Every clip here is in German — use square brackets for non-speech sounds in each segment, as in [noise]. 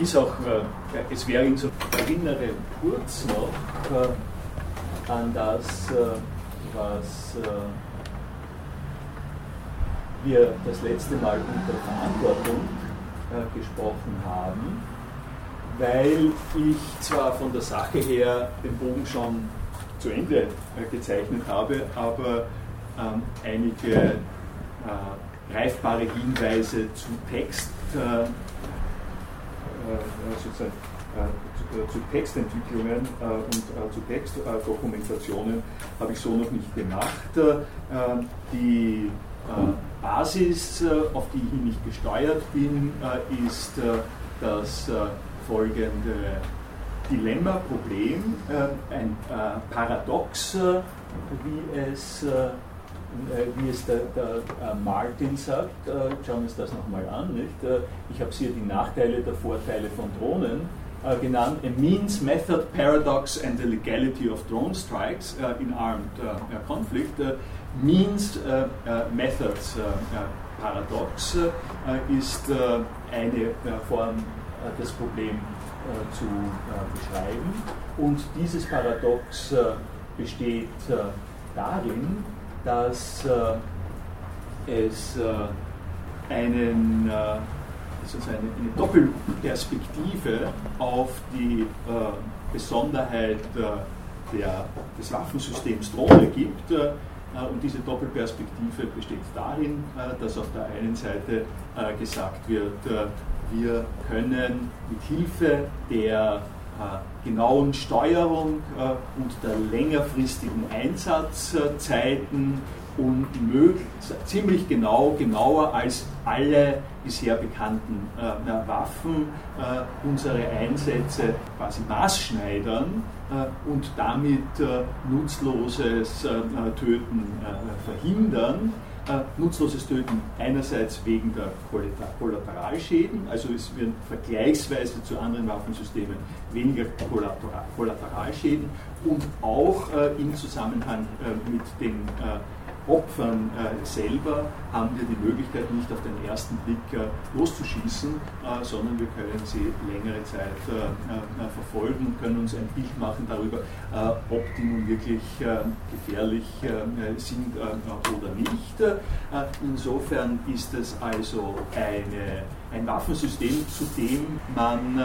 ist auch, es wäre in so erinnere kurz noch an das, was wir das letzte Mal unter Verantwortung äh, gesprochen haben, weil ich zwar von der Sache her den Bogen schon zu Ende äh, gezeichnet habe, aber ähm, einige äh, greifbare Hinweise zu Text, äh, äh, sozusagen, zu, zu, Textentwicklungen und zu Textdokumentationen habe ich so noch nicht gemacht. die Basis, äh, auf die ich nicht gesteuert bin, äh, ist äh, das folgende Dilemma, Problem, ein Paradox, wie es, wie es der, der Martin sagt. Schauen wir uns das nochmal an. Nicht? Ich habe hier die Nachteile der Vorteile von Drohnen genannt. A means method paradox and the legality of drone strikes in armed conflict means äh, äh, Methods äh, Paradox ist eine Form, das Problem zu beschreiben. Und dieses Paradox besteht darin, dass es einen, sozusagen eine Doppelperspektive auf die Besonderheit der, des Waffensystems Drohne gibt. Äh, und diese Doppelperspektive besteht darin, äh, dass auf der einen Seite äh, gesagt wird, wir können mit Hilfe der genauen Steuerung und der längerfristigen Einsatzzeiten und ziemlich genau, genauer als alle bisher bekannten äh, Waffen äh, unsere Einsätze quasi maßschneidern äh, und damit äh, nutzloses äh, Töten verhindern. Nutzloses Töten einerseits wegen der Kollateralschäden, also es werden vergleichsweise zu anderen Waffensystemen weniger Kollateralschäden und auch im Zusammenhang mit den Opfern äh, selber haben wir die Möglichkeit, nicht auf den ersten Blick äh, loszuschießen, äh, sondern wir können sie längere Zeit äh, äh, verfolgen, können uns ein Bild machen darüber, äh, ob die nun wirklich gefährlich sind oder nicht. insofern ist es also eine ein Waffensystem, zu dem man äh,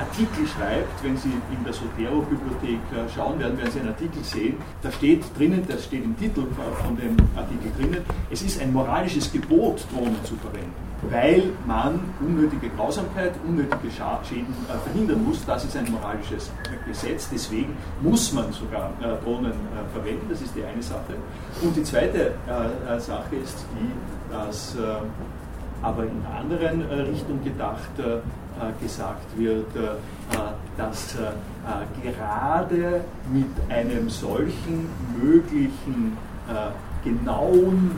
Artikel schreibt. Wenn Sie in der Sotero-Bibliothek äh, schauen werden, werden Sie einen Artikel sehen. Da steht drinnen, das steht im Titel von dem Artikel drinnen, es ist ein moralisches Gebot, Drohnen zu verwenden, weil man unnötige Grausamkeit, unnötige Schäden äh, verhindern muss. Das ist ein moralisches Gesetz. Deswegen muss man sogar äh, Drohnen äh, verwenden. Das ist die eine Sache. Und die zweite äh, Sache ist die, dass aber in einer anderen äh, Richtung gedacht äh, äh, gesagt wird, dass gerade mit einem solchen möglichen genauen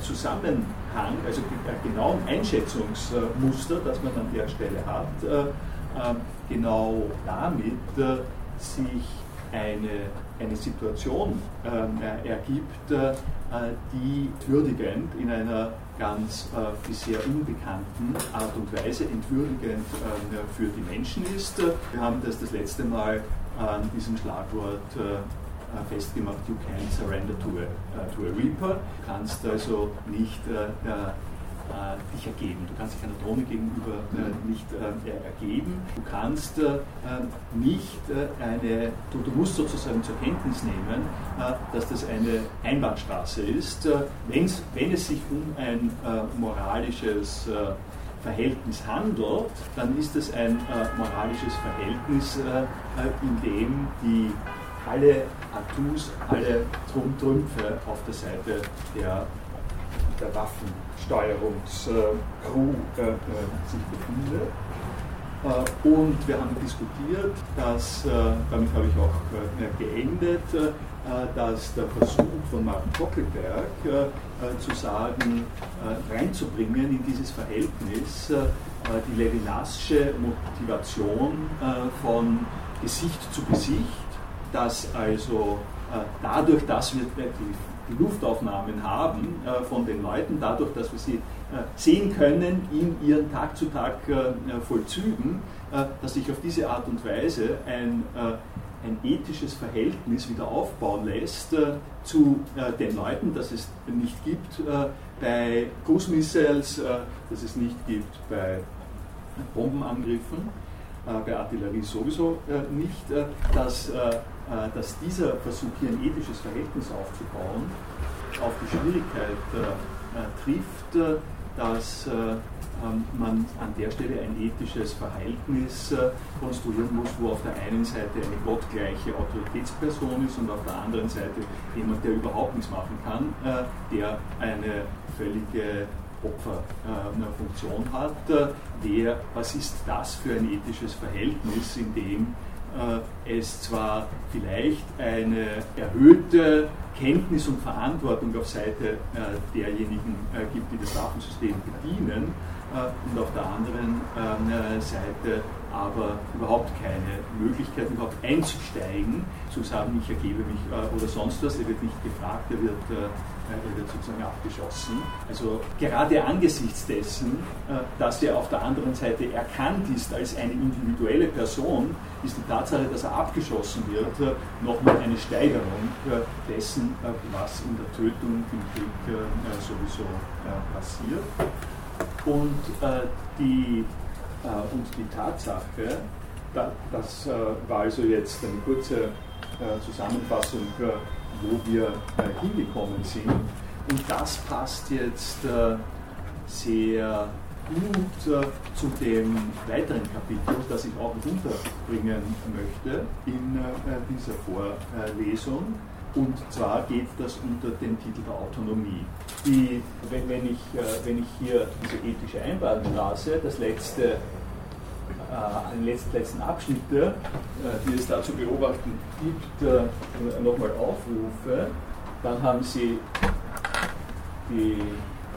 Zusammenhang, also genauen Einschätzungsmuster, das man an der Stelle hat, genau damit sich eine, eine Situation ergibt, die würdigend in einer ganz äh, bisher unbekannten Art und Weise entwürdigend äh, für die Menschen ist. Wir haben das das letzte Mal an diesem Schlagwort äh, festgemacht, you can't surrender to a, to a reaper. Du kannst also nicht äh, dich ergeben. Du kannst dich einer Drohne gegenüber äh, nicht äh, ergeben. Du kannst nicht eine, du, du, musst sozusagen zur Kenntnis nehmen, dass das eine Einbahnstraße ist. Wenn's, wenn es sich um ein moralisches Verhältnis handelt, dann ist es ein moralisches Verhältnis, in dem die alle Atus, alle Trümpfe auf der Seite der, der Waffen Steuerungscrew äh, äh, sich befindet. Äh, und wir haben diskutiert, dass, damit habe ich auch geendet, dass der Versuch von Martin Kockelberg zu sagen, reinzubringen in dieses Verhältnis die Levinasche Motivation von Gesicht zu Gesicht, dass also dadurch, dass wir die Luftaufnahmen haben von den Leuten, dadurch, dass wir sie sehen können in ihren Tag zu Tag Vollzügen, dass sich auf diese Art und Weise ein ein ethisches Verhältnis wieder aufbauen lässt äh, zu äh, den Leuten, das es nicht gibt äh, bei Cruise Missiles, das es nicht gibt bei Bombenangriffen, bei Artillerie sowieso nicht, dass, dass dieser Versuch, hier ein ethisches Verhältnis aufzubauen, auf die Schwierigkeit trifft, dass ähm, man an der Stelle ein ethisches Verhältnis äh, konstruieren muss, wo auf der einen Seite eine gottgleiche Autoritätsperson ist und auf der anderen Seite jemand, der überhaupt nichts machen kann, äh, der eine völlige Opferfunktion hat. Wer, was ist das für ein ethisches Verhältnis, in dem äh, es zwar vielleicht eine erhöhte Kenntnis und Verantwortung auf Seite derjenigen gibt, die das Waffensystem bedienen, äh, und auf der anderen ähm, Seite aber überhaupt keine Möglichkeit, überhaupt einzusteigen, zu sagen, ich ergebe mich äh, oder sonst was. Er wird nicht gefragt, er wird, äh, er wird sozusagen abgeschossen. Also gerade angesichts dessen, dass er auf der anderen Seite erkannt ist als eine individuelle Person, ist die Tatsache, dass er abgeschossen wird, nochmal eine Steigerung dessen, was in der Tötung im Krieg sowieso passiert. Und, äh, die, äh, und die Tatsache, da, das äh, war also jetzt eine kurze äh, Zusammenfassung, äh, wo wir äh, hingekommen sind. Und das passt jetzt sehr gut zu dem weiteren Kapitel, das ich auch unterbringen möchte in dieser Vorlesung. Und zwar geht das unter dem Titel der Autonomie. Die, wenn, wenn, ich, äh, wenn ich hier diese ethische lase, das letzte, äh, den letzten, letzten Abschnitte, äh, die es da zu beobachten gibt, äh, nochmal aufrufe, dann haben Sie die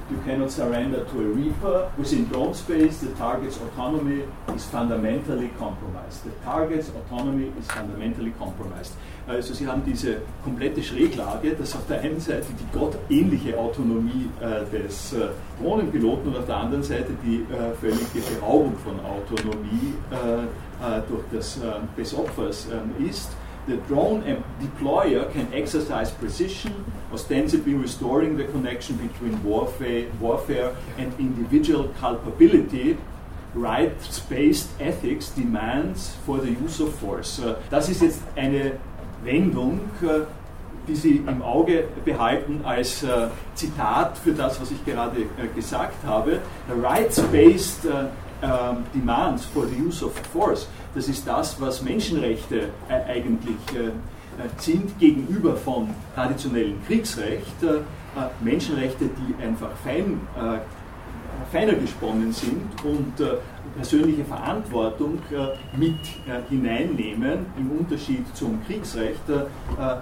you cannot surrender to a reaper. Within drone space, the target's autonomy is fundamentally compromised. The target's autonomy is fundamentally compromised. Also Sie haben diese komplette Schräglage, dass auf der einen Seite die gottähnliche Autonomie äh, des äh, Drohnenpiloten und auf der anderen Seite die äh, völlige Beraubung von Autonomie äh, äh, durch das, äh, des Opfers ähm, ist the drone deployer can exercise precision, ostensibly restoring the connection between warfare, warfare and individual culpability. Rights-based ethics demands for the use of force. Das ist jetzt eine Wendung, äh, die Sie im Auge behalten als äh, Zitat für das, was ich gerade äh, gesagt habe. Rights-based demands for the use of force. Das ist das, was Menschenrechte eigentlich sind gegenüber von traditionellem Kriegsrecht. Menschenrechte, die einfach fein, feiner gesponnen sind und persönliche Verantwortung äh, mit äh, hineinnehmen, im Unterschied zum Kriegsrecht, äh,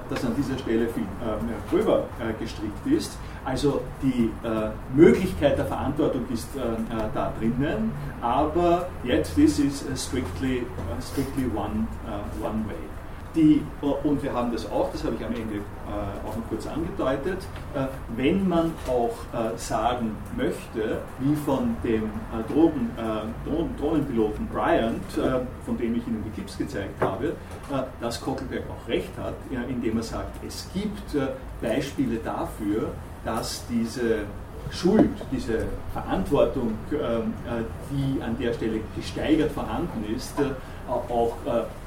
das an dieser Stelle viel gröber gestrickt ist. Also die Möglichkeit der Verantwortung ist da drinnen, aber yet this is strictly, strictly one, one way. Die, und wir haben das auch, das habe ich am Ende äh, auch noch kurz angedeutet, äh, wenn man auch äh, sagen möchte, wie von dem äh, Drogen, äh, Drohnen, Drohnenpiloten Bryant, äh, von dem ich Ihnen die Clips gezeigt habe, dass Kockelberg auch recht hat, indem er sagt, es gibt Beispiele dafür, dass diese Schuld, diese Verantwortung, die an der Stelle gesteigert vorhanden ist, auch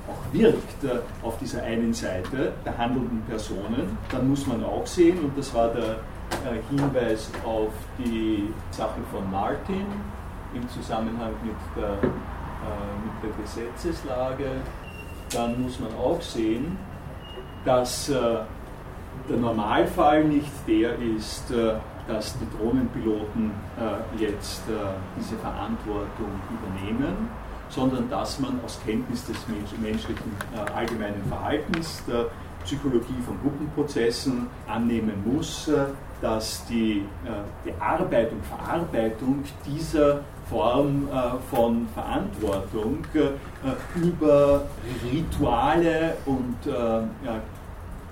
auch wirkt äh, auf dieser einen Seite der handelnden Personen, dann muss man auch sehen, und das war der äh, Hinweis auf die Sache von Martin im Zusammenhang mit der, äh, mit der Gesetzeslage, dann muss man auch sehen, dass der Normalfall nicht der ist, dass die Drohnenpiloten jetzt diese Verantwortung übernehmen, sondern dass man aus Kenntnis des menschlichen äh, allgemeinen Verhaltens, der Psychologie von Gruppenprozessen annehmen muss, äh, dass die äh, Bearbeitung, Verarbeitung dieser Form von Verantwortung über Rituale und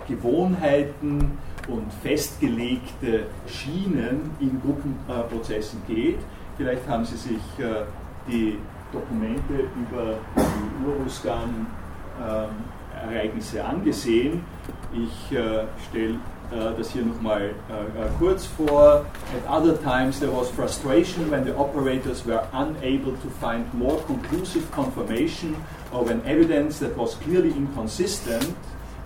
Gewohnheiten und festgelegte Schienen in Gruppenprozessen geht. Vielleicht haben Sie sich die Dokumente über die Urusgan-Ereignisse angesehen. Ich stelle das hier nochmal kurz vor. At other times there was frustration when the operators were unable to find more conclusive confirmation or when evidence that was clearly inconsistent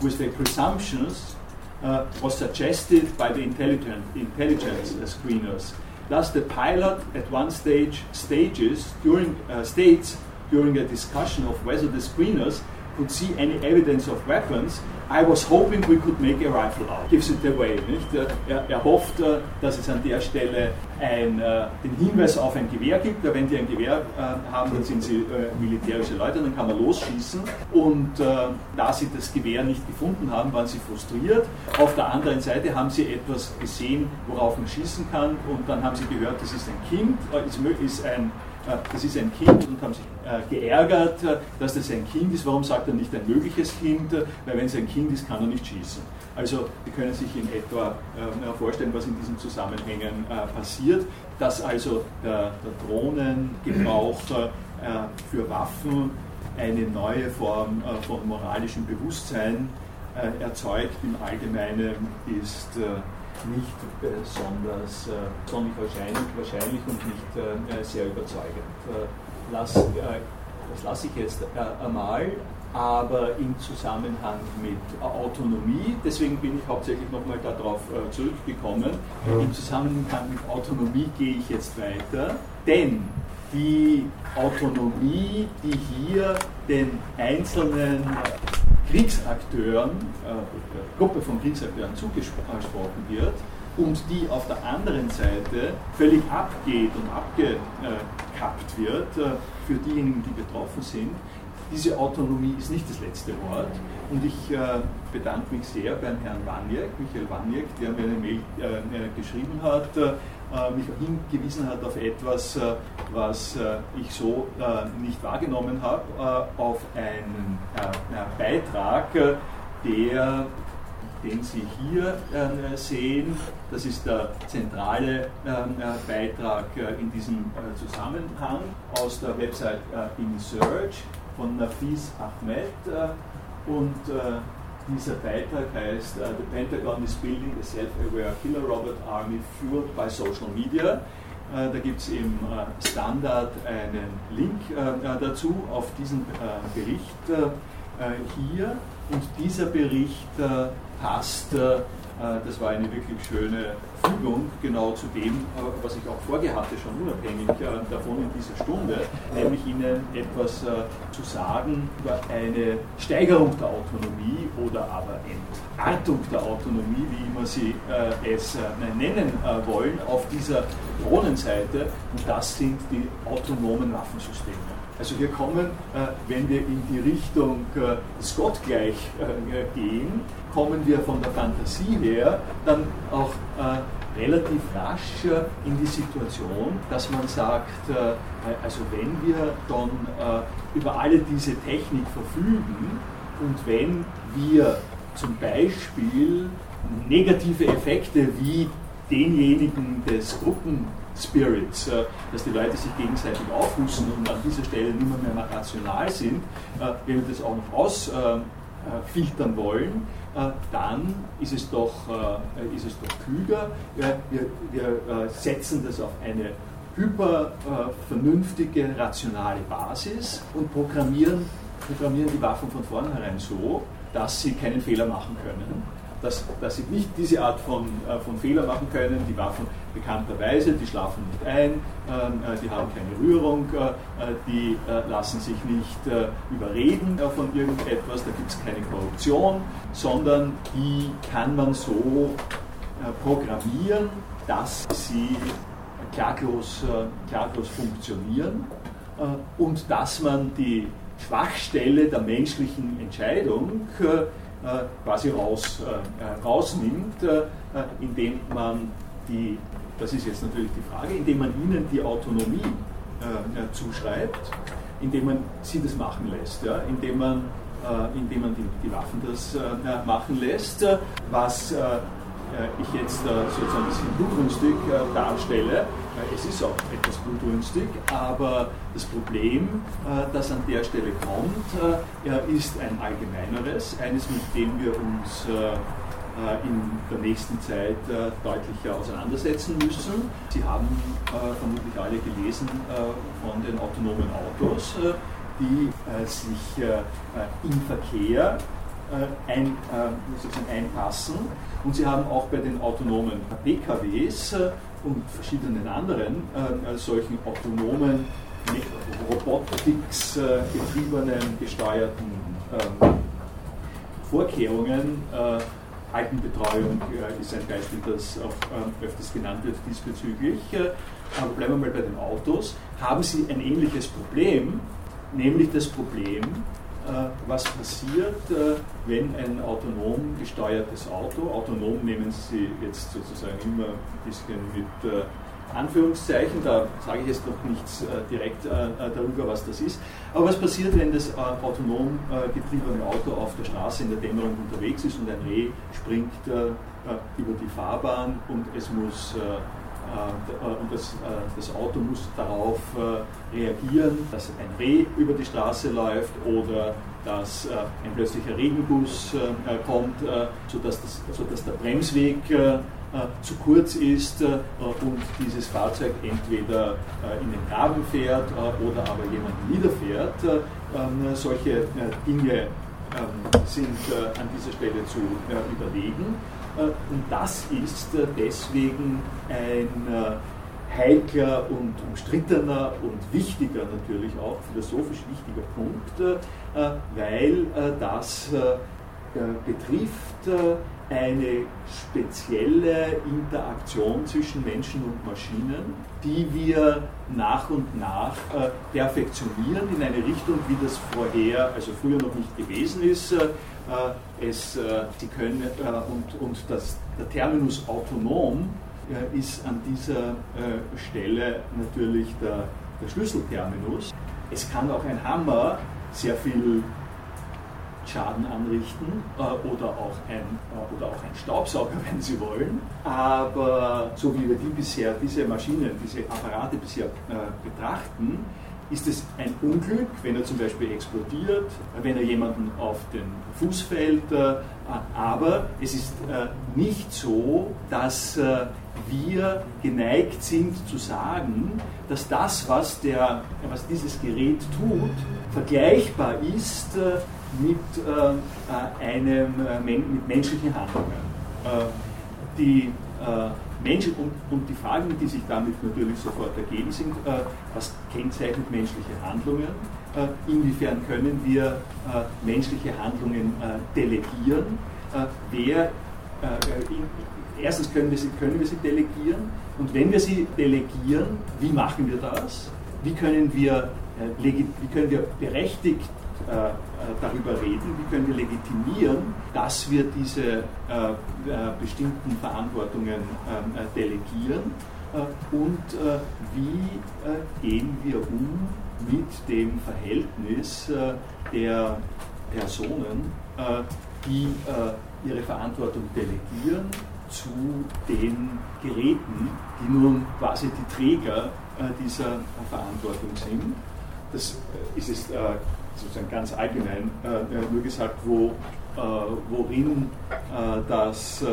with their presumptions uh, was suggested by the intelligent, intelligence screeners. Thus, the pilot at one stage stages during uh, states during a discussion of whether the screeners could see any evidence of weapons I was hoping we could make a rifle out. Gives it away. Nicht? Er, er hofft, äh, dass es an der Stelle ein, äh, den Hinweis auf ein Gewehr gibt. Wenn die ein Gewehr äh, haben, dann sind sie militärische Leute, dann kann man losschießen. Und da sie das Gewehr nicht gefunden haben, waren sie frustriert. Auf der anderen Seite haben sie etwas gesehen, worauf man schießen kann. Und dann haben sie gehört, das ist ein Kind, ist ein das ist ein Kind und haben sich geärgert, dass das ein Kind ist. Warum sagt er nicht ein mögliches Kind? Weil wenn es ein Kind ist, kann er nicht schießen. Also Sie können sich in etwa vorstellen, was in diesen Zusammenhängen passiert, dass also der, der Drohnengebrauch für Waffen eine neue Form von moralischem Bewusstsein erzeugt. Im Allgemeinen ist nicht besonders äh, sonnig wahrscheinlich, wahrscheinlich und nicht äh, sehr überzeugend. Äh, lass, das lasse ich jetzt einmal, aber im Zusammenhang mit Autonomie, deswegen bin ich hauptsächlich nochmal darauf zurückgekommen, im Zusammenhang mit Autonomie gehe ich jetzt weiter, denn die Autonomie, die hier den einzelnen Kriegsakteuren, äh, Gruppe von Kriegsakteuren zugesprochen wird und die auf der anderen Seite völlig abgeht und abgekappt wird äh, für diejenigen, die betroffen sind. Diese Autonomie ist nicht das letzte Wort. Und ich äh, bedanke mich sehr beim Herrn Waniek, Michael Waniek, der mir eine Mail äh, geschrieben hat, äh, mich hingewiesen hat auf etwas, äh, was äh, ich so nicht wahrgenommen habe, auf einen Beitrag, der den Sie hier sehen. Das ist der zentrale Beitrag in diesem Zusammenhang aus der Website InSearch von Nafis Ahmed und dieser Beitrag heißt uh, The Pentagon is building a self-aware killer robot army fueled by social media. Uh, da gibt es im uh, Standard einen Link dazu auf diesen Bericht hier. Und dieser Bericht passt das war eine wirklich schöne Fügung, genau zu dem, äh, was ich auch vorgehatte, schon unabhängig äh, davon in dieser Stunde, nämlich Ihnen etwas zu sagen über eine Steigerung der Autonomie oder aber Entartung der Autonomie, wie immer Sie es nennen wollen, auf dieser Drohnenseite. Und das sind die autonomen Waffensysteme. Also wir kommen, wenn wir in die Richtung des Gottgleich gehen, kommen wir von der Fantasie her dann auch äh, relativ rasch äh, in die Situation, dass man sagt, äh, also wenn wir dann äh, über alle diese Technik verfügen und wenn wir zum Beispiel negative Effekte wie denjenigen des Gruppenspirits, äh, dass die Leute sich gegenseitig aufrüsten und an dieser Stelle nicht mehr, rational sind, äh, wenn wir das auch noch ausfiltern wollen, äh, dann ist es doch, ist es doch klüger. Wir, wir setzen das auf eine hyper vernünftige, rationale Basis und programmieren, programmieren die Waffen von vornherein so, dass sie keinen Fehler machen können dass, dass sie nicht diese Art von, äh, von Fehler machen können. Die Waffen bekannterweise, die schlafen nicht ein, ähm, äh, die haben keine Rührung, äh, die lassen sich nicht überreden von irgendetwas, da gibt es keine Korruption, sondern die kann man so programmieren, dass sie klaglos, klaglos funktionieren und dass man die Schwachstelle der menschlichen Entscheidung äh, quasi raus, äh, äh, rausnimmt, indem man die, das ist jetzt natürlich die Frage, indem man ihnen die Autonomie zuschreibt, indem man sie das machen lässt, ja, indem man, indem man die, die Waffen das machen lässt, was ich jetzt sozusagen das blutrünstig darstelle. Es ist auch etwas blutrünstig, aber das Problem, das an der Stelle kommt, ist ein allgemeineres, eines, mit dem wir uns in der nächsten Zeit deutlicher auseinandersetzen müssen. Sie haben vermutlich alle gelesen von den autonomen Autos, die sich im Verkehr ein, sozusagen einpassen. Und Sie haben auch bei den autonomen PKWs und verschiedenen anderen solchen autonomen, Robotics getriebenen, gesteuerten ähm, Vorkehrungen Altenbetreuung äh, ist ein Beispiel, das auch äh, öfters genannt wird diesbezüglich. Äh, aber bleiben wir mal bei den Autos. Haben Sie ein ähnliches Problem, nämlich das Problem, äh, was passiert, äh, wenn ein autonom gesteuertes Auto, autonom nehmen Sie jetzt sozusagen immer ein bisschen mit äh, Anführungszeichen, da sage ich jetzt noch nichts äh, direkt äh, äh, darüber, was das ist. Aber was passiert, wenn das autonom getriebene Auto auf der Straße in der Dämmerung unterwegs ist und ein Reh springt über die Fahrbahn und es muss und das, das, Auto muss darauf reagieren, dass ein Reh über die Straße läuft oder dass ein plötzlicher Regenguss kommt, sodass, das, sodass der Bremsweg äh, zu kurz ist äh, und dieses Fahrzeug entweder äh, in den Graben fährt oder aber jemanden niederfährt. Ähm, solche Dinge ähm, sind an dieser Stelle zu überlegen. Und das ist deswegen ein heikler und umstrittener und wichtiger natürlich auch, philosophisch wichtiger Punkt, weil das betrifft eine spezielle Interaktion zwischen Menschen und Maschinen, die wir nach und nach äh, perfektionieren in eine Richtung, wie das vorher, also früher noch nicht gewesen ist. Es, äh, Sie können, äh, und, und das, der Terminus autonom äh, ist an dieser Stelle natürlich der, der Schlüsselterminus. Es kann auch ein Hammer sehr viel Schaden anrichten äh, oder, auch ein, äh, oder auch ein Staubsauger, [laughs] wenn Sie wollen. Aber so wie wir die bisher, diese Maschinen, diese Apparate bisher äh, betrachten, ist es ein Unglück, wenn er zum Beispiel explodiert, wenn er jemanden auf den Fuß fällt. Äh, aber es ist äh, nicht so, dass äh, wir geneigt sind zu sagen, dass das, was, der, was dieses Gerät tut, vergleichbar ist mit einem, mit menschlichen Handlungen. Die Menschen und, und, die Fragen, die sich damit natürlich sofort ergeben, sind, was kennzeichnet menschliche Handlungen? inwiefern können wir menschliche Handlungen delegieren? wer, erstens können wir, sie, können wir sie delegieren und wenn wir sie delegieren, wie machen wir das? Wie können wir, wie können wir berechtigt äh, äh, darüber reden, wie können wir legitimieren, dass wir diese äh, bestimmten Verantwortungen ähm, delegieren und wie gehen wir um mit dem Verhältnis der Personen, die ihre Verantwortung delegieren zu den Geräten, die nun quasi die Träger dieser Verantwortung sind. Das ist es sozusagen ganz allgemein äh, nur gesagt, wo, äh, worin äh, das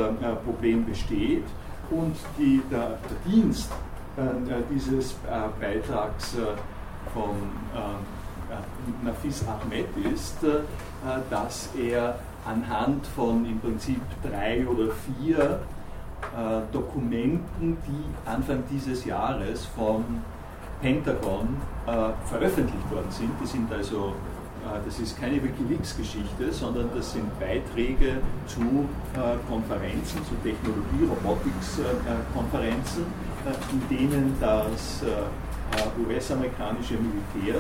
Problem besteht. Und die, der, der Dienst dieses Beitrags von Nafis Ahmed ist, dass er anhand von im Prinzip drei oder vier Dokumenten, die Anfang dieses Jahres vom Pentagon äh, veröffentlicht worden sind. Die sind also äh, das ist keine Wikileaks-Geschichte, sondern das sind Beiträge zu äh, Konferenzen, zu Technologie-, Robotics-Konferenzen, in denen das US-amerikanische Militär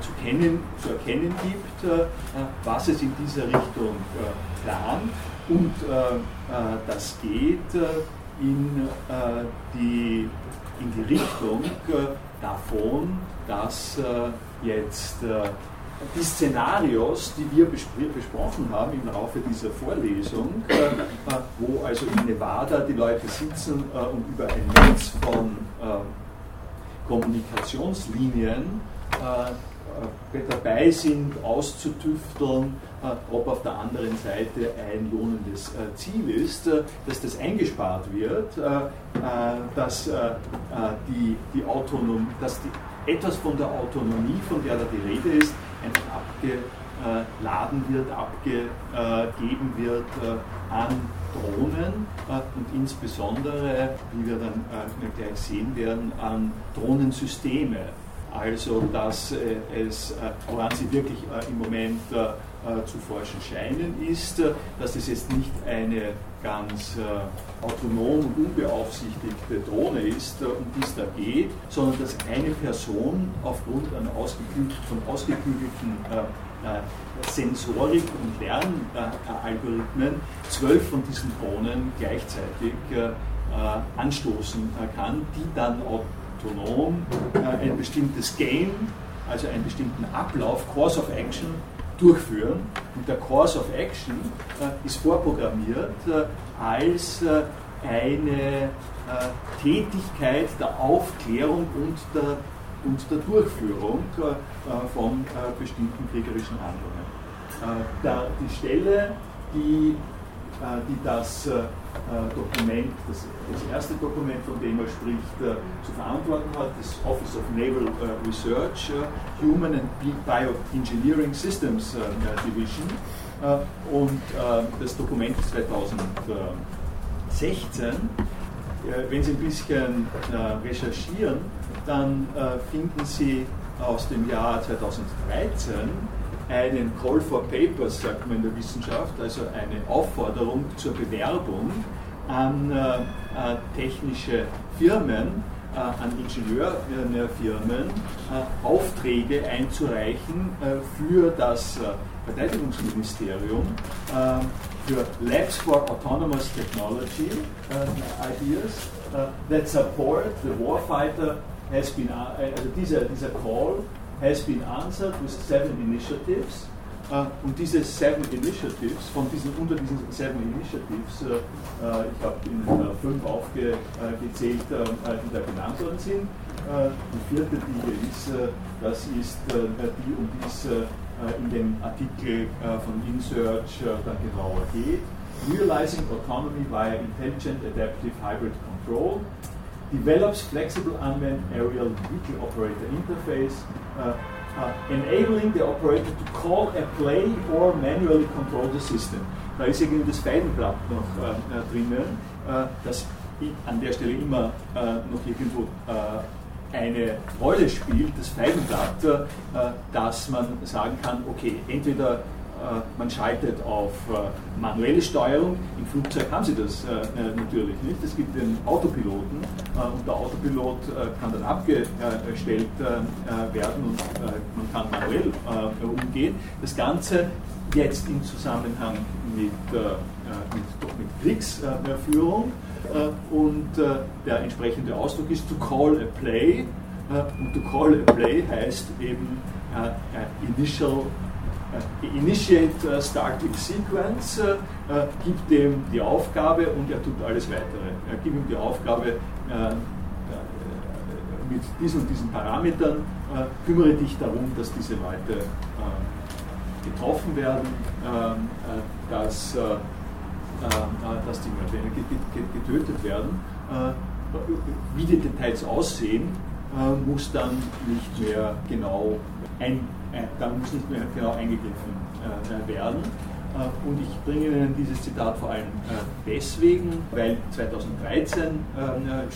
zu, kennen, zu erkennen gibt, was es in dieser Richtung plant. Und das geht in, die, in die Richtung davon, dass jetzt die Szenarios, die wir besprochen haben im Laufe dieser Vorlesung, äh, äh, wo also in Nevada die Leute sitzen äh, und über ein Netz von Kommunikationslinien dabei sind, auszutüfteln, ob auf der anderen Seite ein lohnendes Ziel ist, dass das eingespart wird, dass, die, die Autonom, dass die, etwas von der Autonomie, von der da die Rede ist, einfach abgeladen wird, abgegeben wird äh, an Drohnen äh, und insbesondere, wie wir dann äh, gleich sehen werden, an Drohnensysteme. Also, dass es, woran sie wirklich im Moment zu forschen scheinen, ist, dass es jetzt nicht eine ganz äh, autonom und unbeaufsichtigte Drohne ist, äh, um die es da geht, sondern dass eine Person aufgrund einer ausgeklügelt, von ausgeklügelten äh, äh, Sensorik und Lernalgorithmen zwölf von diesen Drohnen gleichzeitig äh, anstoßen kann, die dann autonom ein bestimmtes Game, also einen bestimmten Ablauf, Course of Action, durchführen. Und der Course of Action äh, ist vorprogrammiert äh, als äh, eine äh, Tätigkeit der Aufklärung und der, und der Durchführung äh, von äh, bestimmten kriegerischen Handlungen. Da, die Stelle, die, die das äh, Dokument, das, das, erste Dokument, von dem er spricht, äh, zu verantworten hat, das Office of Naval äh, Research, Human and Bioengineering Systems Division. und das Dokument ist 2016. wenn Sie ein bisschen recherchieren, dann finden Sie aus dem Jahr 2013 einen Call for Papers, sagt man in der Wissenschaft, also eine Aufforderung zur Bewerbung an äh, äh, technische Firmen, äh, an Ingenieurfirmen Aufträge einzureichen für das Verteidigungsministerium für Labs for Autonomous Technology Ideas that support the warfighter has been, also dieser, dieser Call has been answered with seven initiatives Uh, und diese Seven Initiatives, von diesen, unter diesen Seven Initiatives, uh, ich habe Ihnen fünf aufgezählt, die da genannt worden sind. die vierte, die hier ist, das ist die, um die es in dem Artikel von InSearch dann genauer geht. Realizing Autonomy via Intelligent Adaptive Hybrid Control develops flexible unmanned aerial vehicle operator interface uh, enabling the operator to call a play or manually control the system. Da ist irgendwie das Feigenblatt noch äh, äh drinnen, äh, das an der Stelle immer äh, noch irgendwo eine Rolle spielt, das Feigenblatt, dass man sagen kann, okay, entweder man schaltet auf äh, manuelle Steuerung. Im Flugzeug haben Sie das äh, natürlich nicht. Es gibt den Autopiloten und der Autopilot kann dann abgestellt werden und man kann manuell umgehen. Das Ganze jetzt im Zusammenhang mit, mit, mit Kriegsführung und der entsprechende Ausdruck ist to call a play und to call a play heißt eben initial Initiate uh, Starting Sequence, äh, äh, gibt dem die Aufgabe und er tut alles weitere. Er gibt ihm die Aufgabe, äh, mit diesen und diesen Parametern, kümmere dich darum, dass diese Leute getroffen werden, ähm, dass, dass die getötet werden. Wie die Details aussehen, muss dann nicht mehr genau ein äh, da muss nicht mehr genau eingegriffen äh, werden. Äh, und ich bringe Ihnen dieses Zitat vor allem deswegen, weil 2013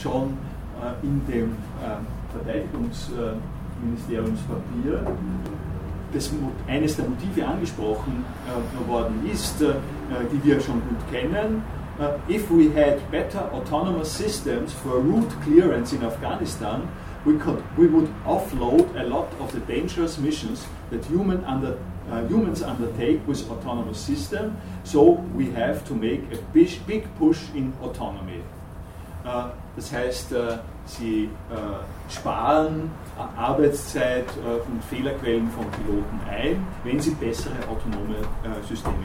schon in dem Verteidigungsministeriumspapier das, eines der Motive angesprochen worden ist, die wir schon gut kennen. if we had better autonomous systems for route clearance in Afghanistan, we, could, we would offload a lot of the dangerous missions that human under, uh, humans undertake with autonomous system. So we have to make a big, big push in autonomy. Uh, das heißt, uh, sie sparen Arbeitszeit und Fehlerquellen von Piloten ein, wenn sie bessere autonome Systeme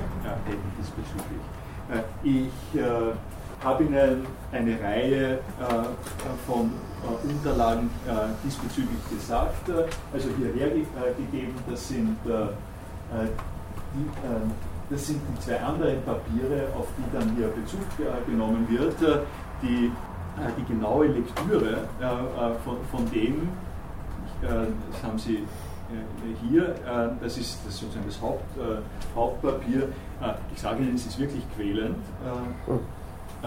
hätten diesbezüglich. Ich habe Ihnen eine Reihe äh, von äh, Unterlagen äh, diesbezüglich gesagt, also hierher gegeben, das sind, die, das sind die zwei anderen Papiere, auf die dann hier Bezug genommen wird, die, die genaue Lektüre von, von dem, das haben Sie hier, das ist, sozusagen das Haupt, Hauptpapier, ich sage Ihnen, es ist wirklich quälend.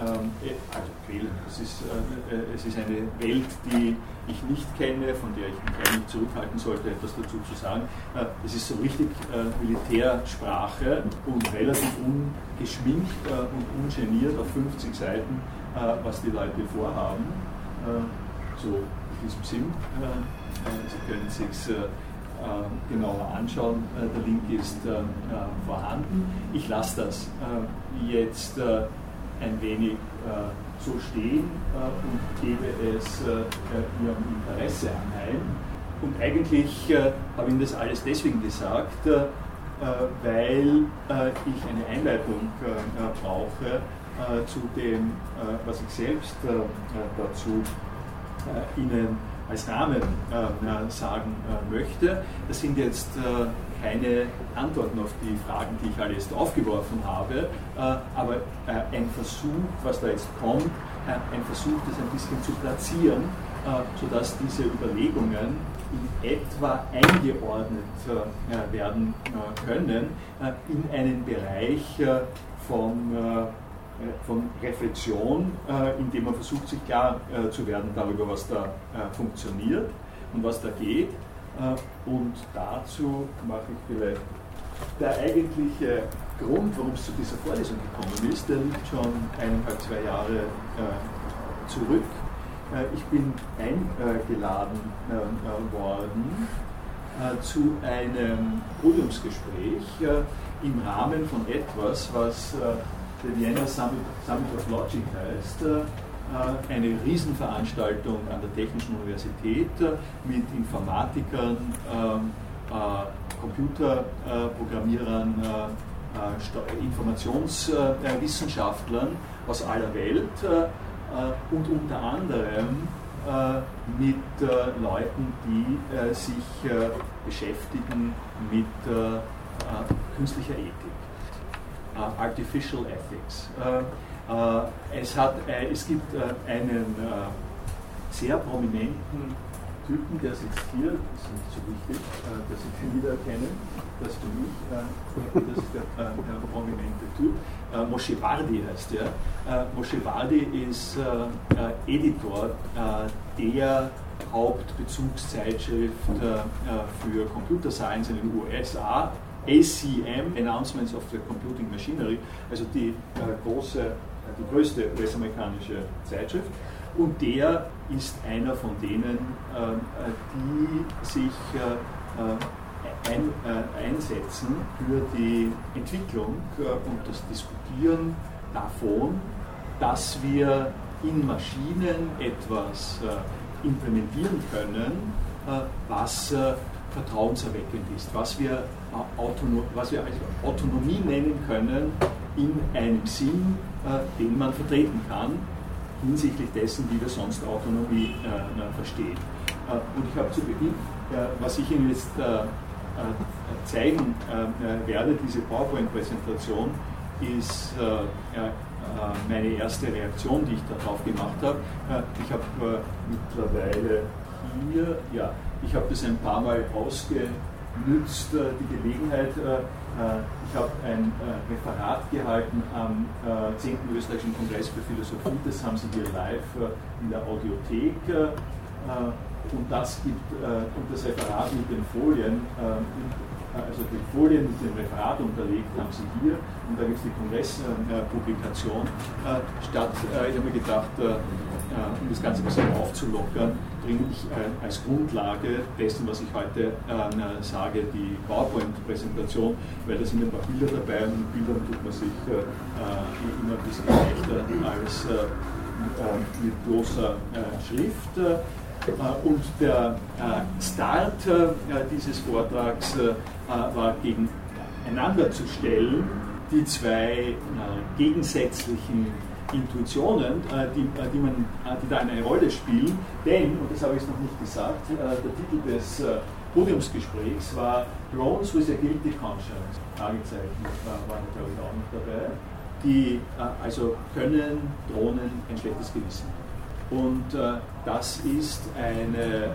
Ähm, eh, also quälen. Es ist, äh, äh, es ist eine Welt, die ich nicht kenne, von der ich mich eigentlich zurückhalten sollte, etwas dazu zu sagen. Äh, es ist so richtig äh, Militärsprache und relativ ungeschminkt äh, und ungeniert auf 50 Seiten, äh, was die Leute vorhaben. so in diesem Sinn. Sie können es sich genauer anschauen. der Link ist vorhanden. Ich lasse das jetzt ein wenig äh, so stehen äh, und gebe es äh, Ihrem Interesse anheim. Und eigentlich habe ich Ihnen das alles deswegen gesagt, weil ich eine Einleitung brauche zu dem, was ich selbst dazu Ihnen als Rahmen sagen möchte. Das sind jetzt keine Antworten auf die Fragen, die ich alle jetzt aufgeworfen habe, äh, aber äh, ein Versuch, was da jetzt kommt, äh, ein Versuch, das ein bisschen zu platzieren, sodass diese Überlegungen in etwa eingeordnet werden können in einen Bereich von von Reflexion, in dem man versucht, sich klar zu werden darüber, was da funktioniert und was da geht und dazu mache ich vielleicht der eigentliche Grund, warum es zu dieser Vorlesung gekommen ist, der liegt schon eineinhalb, zwei Jahre äh, zurück. Äh, ich bin eingeladen worden zu einem Podiumsgespräch im Rahmen von etwas, was der Vienna Summit, of Logic heißt, äh, eine Riesenveranstaltung an der Technischen Universität äh, mit Informatikern, ähm, äh, Computerprogrammierern, Informationswissenschaftlern aus aller Welt und unter anderem mit Leuten, die sich beschäftigen mit künstlicher Ethik, Artificial Ethics. Äh, es, hat, äh, es gibt äh, einen sehr prominenten Typen, der sitzt hier, das ist nicht so wichtig, dass Sie ihn wiedererkennen, das für mich, das ist der, der prominente Typ. Moshe Wardi heißt er. Moshe Wardi ist Editor der Hauptbezugszeitschrift für Computer Science in den USA, ACM, Announcements of the Computing Machinery, also die große die größte US-amerikanische Zeitschrift. Und der ist einer von denen, äh, die sich äh, äh, einsetzen für die Entwicklung und das Diskutieren davon, dass wir in Maschinen etwas implementieren können, was vertrauenserweckend ist, was wir, Autonom was wir als Autonomie nennen können in einem Sinn, äh, den man vertreten kann, hinsichtlich dessen, wie wir sonst Autonomie äh, verstehen. Äh, und ich habe zu Beginn, was ich Ihnen jetzt zeigen werde, diese PowerPoint-Präsentation, ist meine erste Reaktion, die ich darauf gemacht habe. Ich habe mittlerweile hier, ja, ich habe das ein paar Mal ausgenützt, die Gelegenheit, ich habe ein äh, Referat gehalten am 10. Äh, österreichischen Kongress für Philosophie, das haben Sie hier live in der Audiothek. Und das gibt, und das Referat mit den Folien, also die Folien mit dem Referat unterlegt haben Sie hier und da gibt es die Kongresspublikation. Statt, ich habe mir gedacht, um das Ganze ein bisschen aufzulockern, bringe ich äh, als Grundlage dessen, was ich heute äh, sage, die PowerPoint-Präsentation, weil da sind ein paar Bilder dabei und mit Bildern tut man sich äh, immer ein bisschen leichter als mit großer Schrift. Und der Start dieses Vortrags war gegeneinander zu stellen die zwei gegensätzlichen Intuitionen, die, die, man, die da eine Rolle spielen. Denn, und das habe ich noch nicht gesagt, der Titel des Podiumsgesprächs war Drones with a Guilty Conscience. Fragezeichen war, waren, glaube ich, auch noch dabei. Die, äh, also können Drohnen ein schlechtes Gewissen haben. Und äh, das ist eine äh,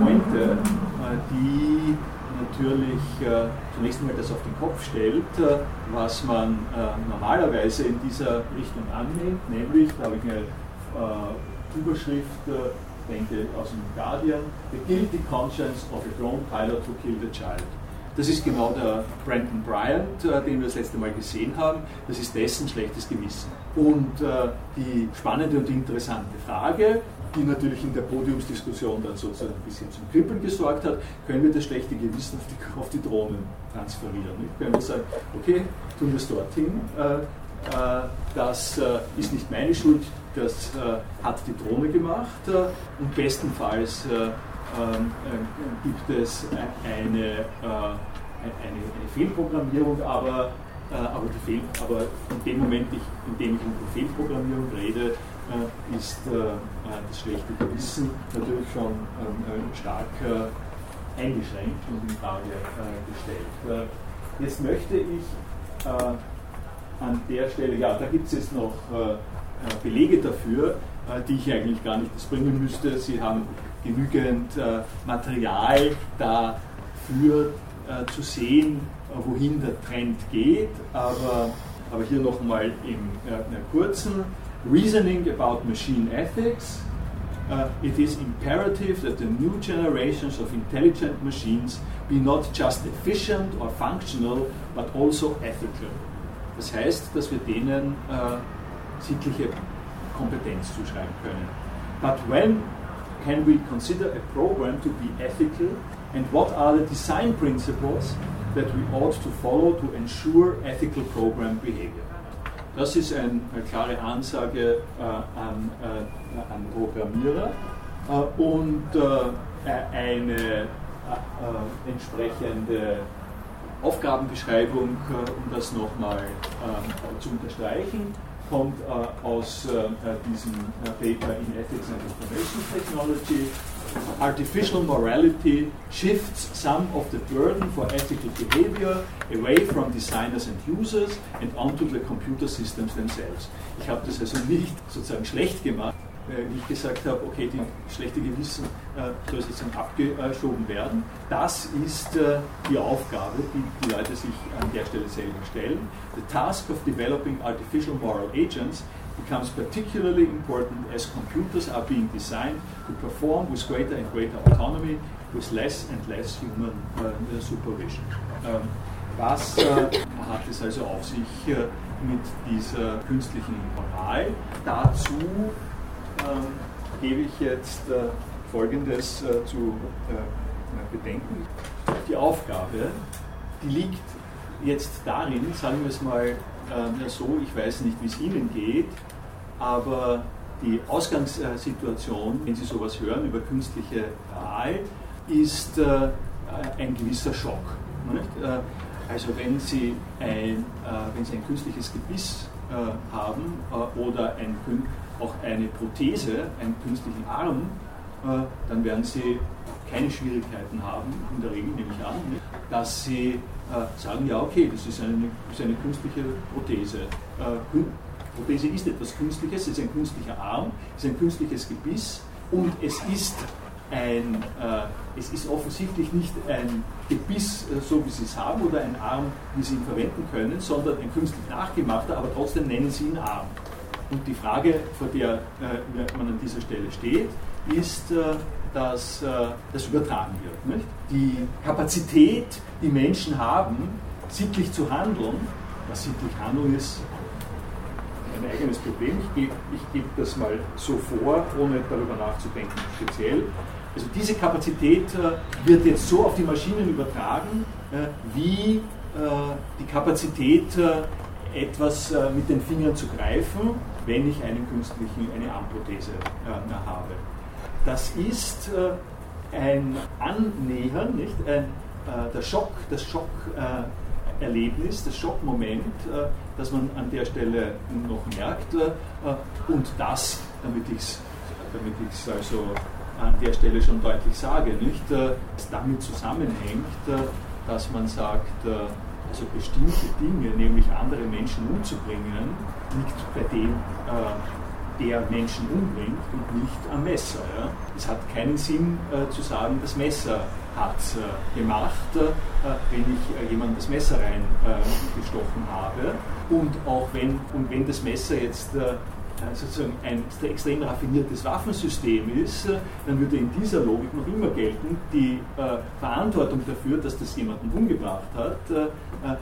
Pointe, äh, die natürlich äh, zunächst einmal das auf den Kopf stellt, äh, was man normalerweise in dieser Richtung annimmt, nämlich, da habe ich eine Überschrift denke aus dem Guardian, The Guilty Conscience of a Drone Pilot Who Killed a Child. Das ist genau der Brandon Bryant, äh, den wir das letzte Mal gesehen haben. Das ist dessen schlechtes Gewissen. Und äh, die spannende und interessante Frage, die natürlich in der Podiumsdiskussion dann sozusagen ein bisschen zum Kribbeln gesorgt hat, können wir das schlechte Gewissen auf die, auf die Drohnen transferieren? Nicht? Können wir sagen, okay, tun wir es dorthin, äh, äh, das äh, ist nicht meine Schuld, das äh, hat die Drohne gemacht und bestenfalls ähm, gibt es eine, eine, eine Fehlprogrammierung, aber, aber, Fehl, aber in dem Moment, in dem ich über Fehlprogrammierung rede, ist das schlechte Gewissen natürlich schon ähm, stark eingeschränkt und in Frage gestellt. Jetzt möchte ich an der Stelle, ja, da gibt es jetzt noch äh, äh, Belege dafür, äh, die ich eigentlich gar nicht bringen müsste. Sie haben genügend äh, Material dafür äh, zu sehen, äh, wohin der Trend geht, aber, aber hier nochmal einer kurzen Reasoning about Machine Ethics. Uh, it is imperative that the new generations of intelligent machines be not just efficient or functional, but also ethical. Das heißt, dass wir denen äh, sittliche Kompetenz zuschreiben können. But when can we consider a program to be ethical and what are the design principles that we ought to follow to ensure ethical program behavior? Das ist ein, eine klare Ansage äh, an, äh, an Programmierer äh, und äh, eine entsprechende Aufgabenbeschreibung, um das nochmal zu unterstreichen, kommt aus diesem Paper in Ethics and Information Technology. Artificial morality shifts some of the burden for ethical behavior away from designers and users and onto the computer systems themselves. Ich habe das also nicht sozusagen schlecht gemacht, wie ich gesagt habe, okay, die schlechte Gewissen äh, soll sozusagen abgeschoben werden. Das ist äh, die Aufgabe, die die Leute sich an der Stelle selber stellen. The task of developing artificial moral agents becomes particularly important as computers are being designed to perform with greater and greater autonomy with less and less human uh, supervision. Ähm, was äh, hat es also auf sich äh, mit dieser künstlichen Moral? Dazu ähm, gebe ich jetzt äh, Folgendes äh, zu äh, bedenken. Die Aufgabe, die liegt jetzt darin, sagen wir es mal so, ich weiß nicht, wie es Ihnen geht, aber die Ausgangssituation, wenn Sie sowas hören über künstliche Wahl, ist ein gewisser Schock. Also wenn Sie ein, wenn Sie ein künstliches Gebiss haben oder ein auch eine Prothese, einen künstlichen Arm, äh, dann werden Sie keine Schwierigkeiten haben, in der Regel nehme ich an, dass Sie äh, sagen, ja okay, das ist eine, ist eine künstliche Prothese. Äh, Prothese ist etwas Künstliches, es ist ein künstlicher Arm, es ist ein künstliches Gebiss und es ist ein, äh, es ist offensichtlich nicht ein Gebiss, äh, so wie Sie es haben, oder ein Arm, wie Sie ihn verwenden können, sondern ein künstlich nachgemachter, aber trotzdem nennen Sie ihn Arm. Und die Frage, vor der äh, man an dieser Stelle steht, ist, äh, dass äh, das übertragen wird. Nicht? Die Kapazität, die Menschen haben, sittlich zu handeln, was sittlich handeln ist, ein eigenes Problem. Ich gebe ich geb das mal so vor, ohne darüber nachzudenken, speziell. Also diese Kapazität äh, wird jetzt so auf die Maschinen übertragen, äh, wie die Kapazität etwas mit den Fingern zu greifen, wenn ich einen künstlichen, eine Armprothese äh, habe. Das ist äh, ein Annähern, nicht? Ein, äh, der Schock, das Schockerlebnis, das Schockmoment, äh, das man an der Stelle noch merkt und das, damit ich es damit also an der Stelle schon deutlich sage, nicht, es damit zusammenhängt, dass man sagt, also bestimmte Dinge, nämlich andere Menschen umzubringen, liegt bei dem, der Menschen umbringt und nicht am Messer. Ja. Es hat keinen Sinn äh, zu sagen, das Messer hat es äh, gemacht, äh, wenn ich äh, jemand das Messer reingestochen äh, habe. Und auch wenn, und wenn das Messer jetzt äh, sozusagen ein extrem raffiniertes Waffensystem ist, äh, dann würde in dieser Logik noch immer gelten, die äh, Verantwortung dafür, dass das jemanden umgebracht hat, äh,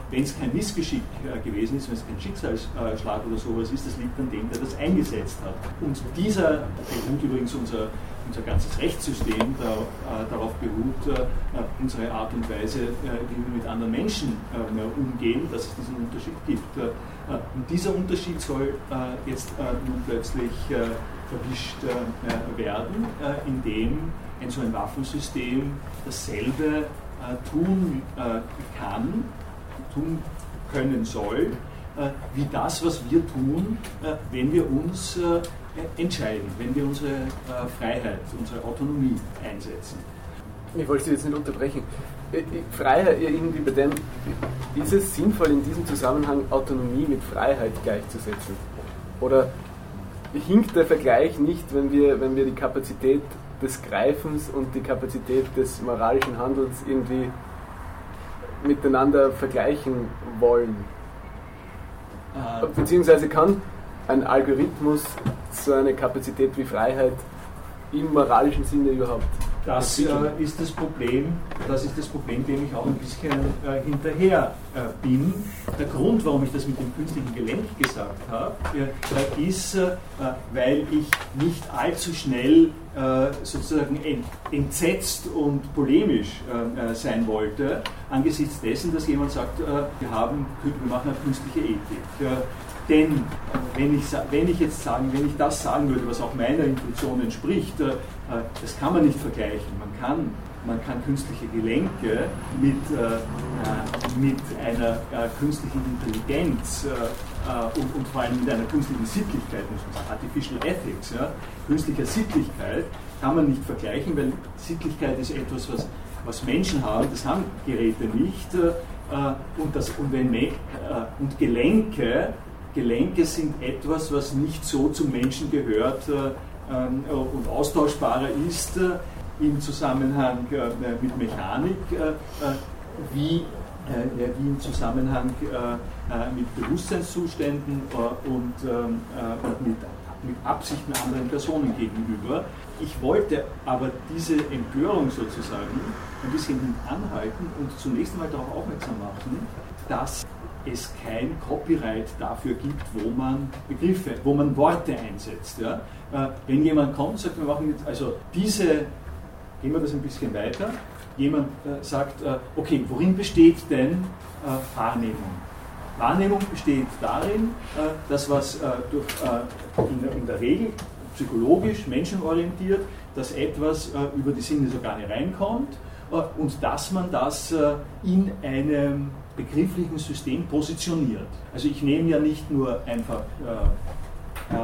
wenn es kein Missgeschick gewesen ist, wenn es kein Schicksalsschlag oder sowas ist, das liegt an dem, der das eingesetzt hat. Und dieser beruht übrigens unser, unser ganzes Rechtssystem äh, darauf beruht, unsere Art und Weise, wie wir mit anderen Menschen umgehen, dass es diesen Unterschied gibt. Äh, und dieser Unterschied soll äh, jetzt äh, nun plötzlich verwischt werden, indem ein so ein Waffensystem dasselbe tun kann, tun können soll, wie das, was wir tun, wenn wir uns entscheiden, wenn wir unsere Freiheit, unsere Autonomie einsetzen. Ich wollte Sie jetzt nicht unterbrechen. Freiheit irgendwie bei dem, ist es sinnvoll in diesem Zusammenhang Autonomie mit Freiheit gleichzusetzen? Oder hinkt der Vergleich nicht, wenn wir, wenn wir die Kapazität des Greifens und die Kapazität des moralischen Handels irgendwie miteinander vergleichen wollen? Äh. Beziehungsweise kann ein Algorithmus so eine Kapazität wie Freiheit im moralischen Sinne überhaupt das äh, ist das Problem, das ist das Problem, dem ich auch ein bisschen äh, hinterher äh, bin. Der Grund, warum ich das mit dem künstlichen Gelenk gesagt habe, äh, ist, äh, weil ich nicht allzu schnell äh, sozusagen entsetzt und polemisch sein wollte, angesichts dessen, dass jemand sagt, wir, haben, wir machen eine künstliche Ethik. Denn wenn ich, wenn ich jetzt sagen, wenn ich das sagen würde, was auch meiner Intuition entspricht, äh, das kann man nicht vergleichen. Man kann, man kann künstliche Gelenke mit, äh, mit einer äh, künstlichen Intelligenz und, und, vor allem mit einer künstlichen Sittlichkeit, muss man sagen, Artificial Ethics, ja, künstlicher Sittlichkeit, kann man nicht vergleichen, weil Sittlichkeit ist etwas, was, was Menschen haben, das haben Geräte nicht. und, das, und, wenn, und Gelenke Gelenke sind etwas, was nicht so zum Menschen gehört äh, ähm, und austauschbarer ist äh, im Zusammenhang äh, mit Mechanik, wie, wie im Zusammenhang mit Bewusstseinszuständen und, ähm, und mit, mit Absichten anderen Personen gegenüber. Ich wollte aber diese Empörung sozusagen ein bisschen anhalten und zunächst einmal darauf aufmerksam machen, dass es kein Copyright dafür gibt, wo man Begriffe, wo man Worte einsetzt. Ja? Äh, wenn jemand kommt sagt, wir machen jetzt, also diese, gehen wir das ein bisschen weiter, jemand äh, sagt, äh, okay, worin besteht denn Wahrnehmung? Wahrnehmung besteht darin, dass was durch, in, der Regel psychologisch, menschenorientiert, dass etwas über die Sinnesorgane reinkommt und dass man das in einem begrifflichen System positioniert. Also ich nehme ja nicht nur einfach äh, äh,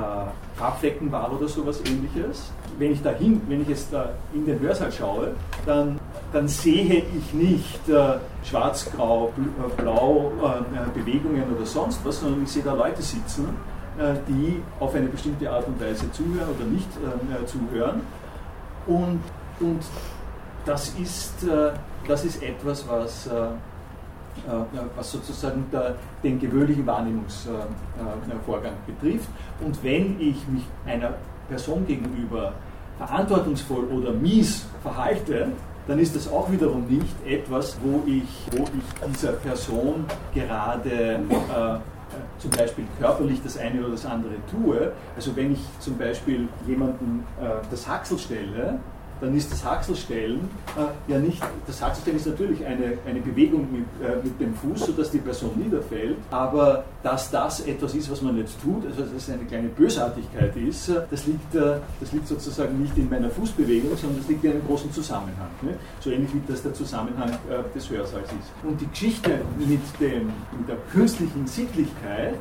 Farbflecken wahr oder sowas ähnliches. Wenn ich dahin, wenn ich jetzt da in den Hörsaal schaue, dann, dann sehe ich nicht äh, schwarz, grau, äh, blau äh, Bewegungen oder sonst was, sondern ich sehe da Leute sitzen, äh, die auf eine bestimmte Art und Weise zuhören oder nicht zuhören. Und, und das, ist, das ist etwas, was äh, was sozusagen der, den gewöhnlichen Wahrnehmungsvorgang betrifft. Und wenn ich mich einer Person gegenüber verantwortungsvoll oder mies verhalte, dann ist das auch wiederum nicht etwas, wo ich, wo ich dieser Person gerade äh, zum Beispiel körperlich das eine oder das andere tue. Also wenn ich zum Beispiel jemanden äh, das Haxel stelle, dann ist das Haxelstellen äh, ja nicht, das Haxelstellen ist natürlich eine, eine Bewegung mit, äh, mit dem Fuß, sodass die Person niederfällt, aber dass das etwas ist, was man jetzt tut, also dass es eine kleine Bösartigkeit ist, äh, das liegt, äh, das liegt sozusagen nicht in meiner Fußbewegung, sondern das liegt in einem großen Zusammenhang. Ne? So ähnlich wie das der Zusammenhang äh, des Hörsaals ist. Und die Geschichte mit, dem, mit der künstlichen Sittlichkeit,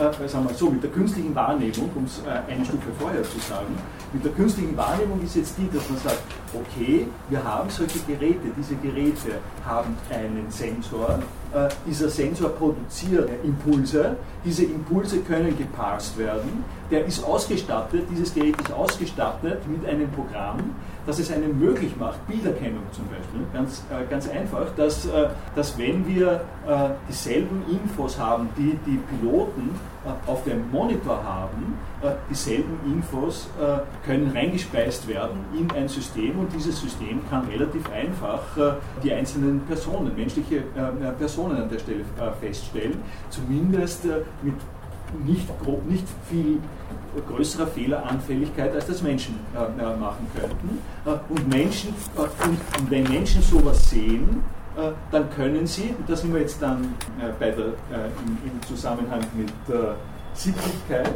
äh, sagen wir so, mit der künstlichen Wahrnehmung, um es äh, eine Stufe vorher zu sagen, mit der künstlichen Wahrnehmung ist jetzt die, dass man sagt, okay, wir haben solche Geräte, diese Geräte haben einen Sensor, äh, dieser Sensor produziert Impulse, diese Impulse können geparst werden, der ist ausgestattet, dieses Gerät ist ausgestattet mit einem Programm, dass es einem möglich macht, Bilderkennung zum Beispiel, ganz, äh, ganz einfach, dass, äh, dass wenn wir äh, dieselben Infos haben, die die Piloten auf dem Monitor haben, dieselben Infos können reingespeist werden in ein System und dieses System kann relativ einfach die einzelnen Personen, menschliche Personen an der Stelle feststellen, zumindest mit nicht, nicht viel größerer Fehleranfälligkeit, als das Menschen äh, machen könnten. Äh, und, Menschen, äh, und, und, wenn Menschen sowas sehen, dann können sie, und da sind wir jetzt dann bei der, im, im, Zusammenhang mit Sittlichkeit,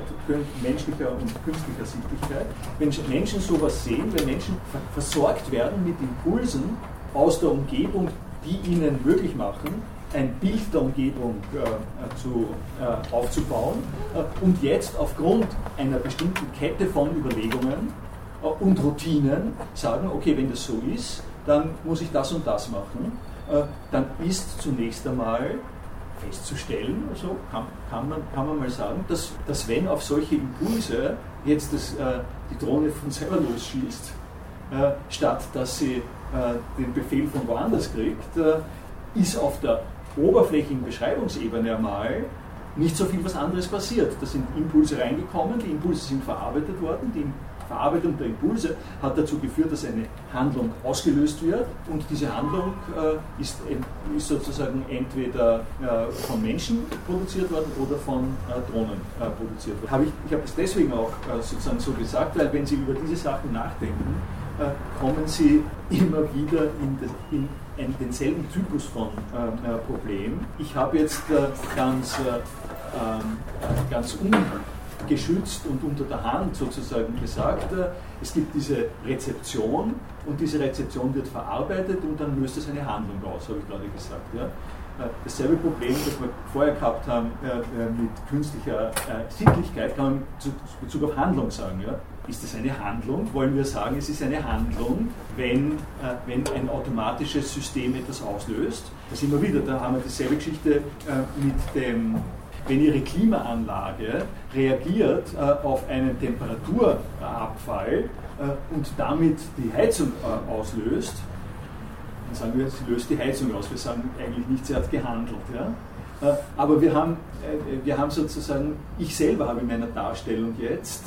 menschlicher und künstlicher Sittlichkeit, wenn Menschen sowas sehen, wenn Menschen versorgt werden mit Impulsen aus der Umgebung, die ihnen möglich machen, ein Bild der Umgebung äh, zu, äh, aufzubauen äh, und jetzt aufgrund einer bestimmten Kette von Überlegungen äh, und Routinen sagen, okay, wenn das so ist, dann muss ich das und das machen, äh, dann ist zunächst einmal festzustellen, also kann, kann, man, kann man mal sagen, dass, dass wenn auf solche Impulse jetzt das, äh, die Drohne von selber losschießt, statt dass sie den Befehl von woanders kriegt, ist auf der oberflächlichen Beschreibungsebene einmal nicht so viel was anderes passiert. Da sind Impulse reingekommen, die Impulse sind verarbeitet worden, die Verarbeitung der Impulse hat dazu geführt, dass eine Handlung ausgelöst wird und diese Handlung äh, ist, ist, sozusagen entweder äh, von Menschen produziert worden oder von äh, Drohnen äh, produziert worden. Hab ich ich habe es deswegen auch äh, sozusagen so gesagt, weil wenn Sie über diese Sachen nachdenken, äh, kommen Sie immer wieder in, das, in ein, denselben Typus von äh, Problem. Ich habe jetzt äh, ganz, äh, ähm, ganz ungeschützt und unter der Hand sozusagen gesagt, äh, es gibt diese Rezeption und diese Rezeption wird verarbeitet und dann löst es eine Handlung aus, habe ich gerade gesagt. Ja? Äh, dasselbe Problem, das wir vorher gehabt haben äh, mit künstlicher Sittlichkeit, kann man in Bezug auf Handlung sagen. Ja? Ist es eine Handlung? Wollen wir sagen, es ist eine Handlung, wenn, äh, wenn ein automatisches System etwas auslöst? Da sind wir wieder, da haben wir dieselbe Geschichte äh, mit dem, wenn Ihre Klimaanlage reagiert äh, auf einen Temperaturabfall äh, und damit die Heizung äh, auslöst, dann sagen wir, sie löst die Heizung aus. Wir sagen eigentlich nicht, sie hat gehandelt. Ja? Äh, aber wir haben, wir haben sozusagen, ich selber habe in meiner Darstellung jetzt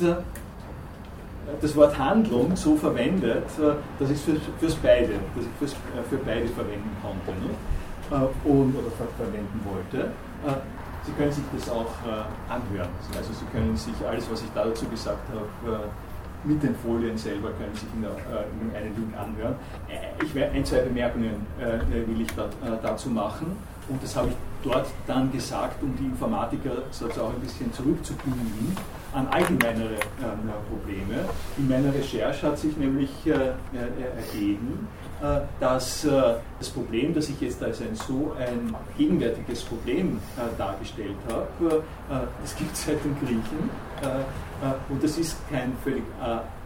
das Wort Handlung so verwendet, äh, dass ich es für, fürs beide, dass ich fürs, äh, für beide verwenden konnte ne? Äh, und, oder ver verwenden wollte. Sie können sich das auch anhören. Also Sie können sich alles, was ich da dazu gesagt habe, mit den Folien selber können sich in, der, in einem Link anhören. Ich werde ein, zwei Bemerkungen will ich da, dazu machen und das habe ich dort dann gesagt, um die Informatiker sozusagen auch ein bisschen zurückzubinden an allgemeinere äh, Probleme. In meiner Recherche hat sich nämlich äh, ergeben, äh, dass äh, das Problem, das ich jetzt als ein so ein gegenwärtiges Problem dargestellt habe, das gibt es seit den Griechen und das ist kein völlig,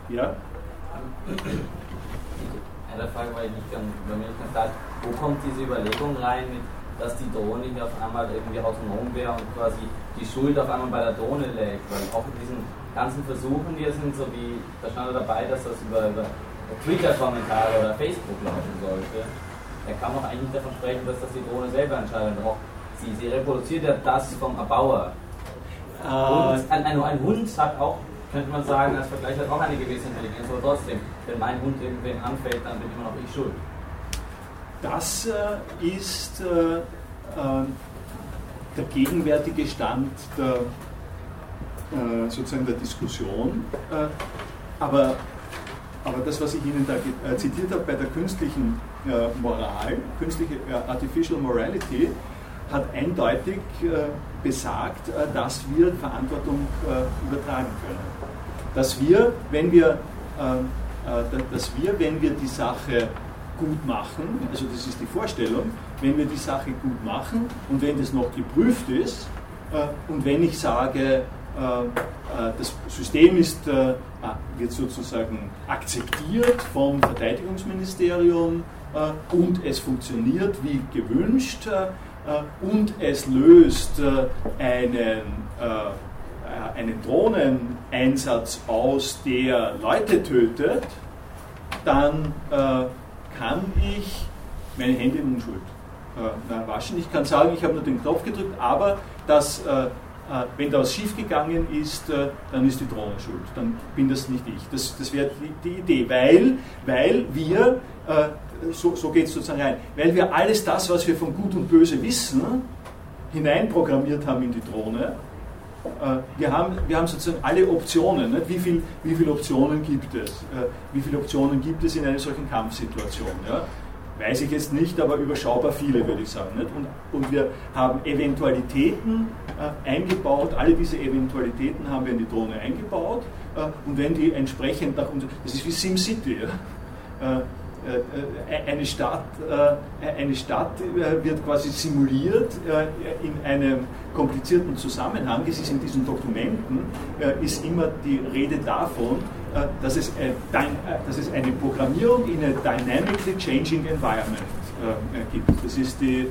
ja? Eine Frage war ich nicht ganz, wenn mich nicht wo kommt diese Überlegung rein mit dass die Drohne hier auf einmal irgendwie autonom wäre und quasi die Schuld auf einmal bei der Drohne lägt. Weil auch in diesen ganzen Versuchen, die sind, so wie, da stand dabei, dass das über, über Twitter-Kommentare oder Facebook laufen sollte. Er kann auch eigentlich davon sprechen, dass das die Drohne selber entscheidet. Auch sie, sie reproduziert ja das vom Erbauer. Äh. Und ein, ein, ein Hund hat auch könnte man sagen, als Vergleich hat auch eine gewisse Intelligenz, aber trotzdem, wenn mein Hund irgendwen anfällt, dann bin immer noch ich schuld. Das äh, ist äh, äh, der gegenwärtige Stand der, sozusagen der Diskussion. aber aber das, was ich Ihnen da zitiert habe bei der künstlichen Moral, künstliche Artificial Morality, hat eindeutig besagt, dass wir Verantwortung übertragen können. Dass wir, wenn wir, dass wir, wenn wir die Sache gut machen, also das ist die Vorstellung, wenn wir die Sache gut machen und wenn das noch geprüft ist und wenn ich sage, das System ist, wird sozusagen akzeptiert vom Verteidigungsministerium und es funktioniert wie gewünscht, äh, und es löst äh, einen, äh, einen Drohneneinsatz aus, der Leute tötet, dann kann ich meine Hände in Unschuld waschen. Ich kann sagen, ich habe nur den Knopf gedrückt, aber das, wenn da was schiefgegangen ist, dann ist die Drohne schuld. Dann bin das nicht ich. Das, das wäre die, die, Idee, weil, weil wir so, so geht es sozusagen rein. Weil wir alles das, was wir von Gut und Böse wissen, hineinprogrammiert haben in die Drohne. Äh, wir haben, wir haben sozusagen alle Optionen. Nicht? Wie, viel, wie viele Optionen gibt es? Äh, wie viele Optionen gibt es in einer solchen Kampfsituation? Ja? Weiß ich jetzt nicht, aber überschaubar viele, würde ich sagen. Nicht? Und, und wir haben Eventualitäten äh, eingebaut, alle diese Eventualitäten haben wir in die Drohne eingebaut. Äh, und wenn die entsprechend nach uns, das ist wie SimCity. Ja? Äh, eine Stadt, äh, eine Stadt wird quasi simuliert in einem komplizierten Zusammenhang. Es ist in diesen Dokumenten ist immer die Rede davon, dass es, dass es eine Programmierung in a dynamically changing environment gibt. Das ist die,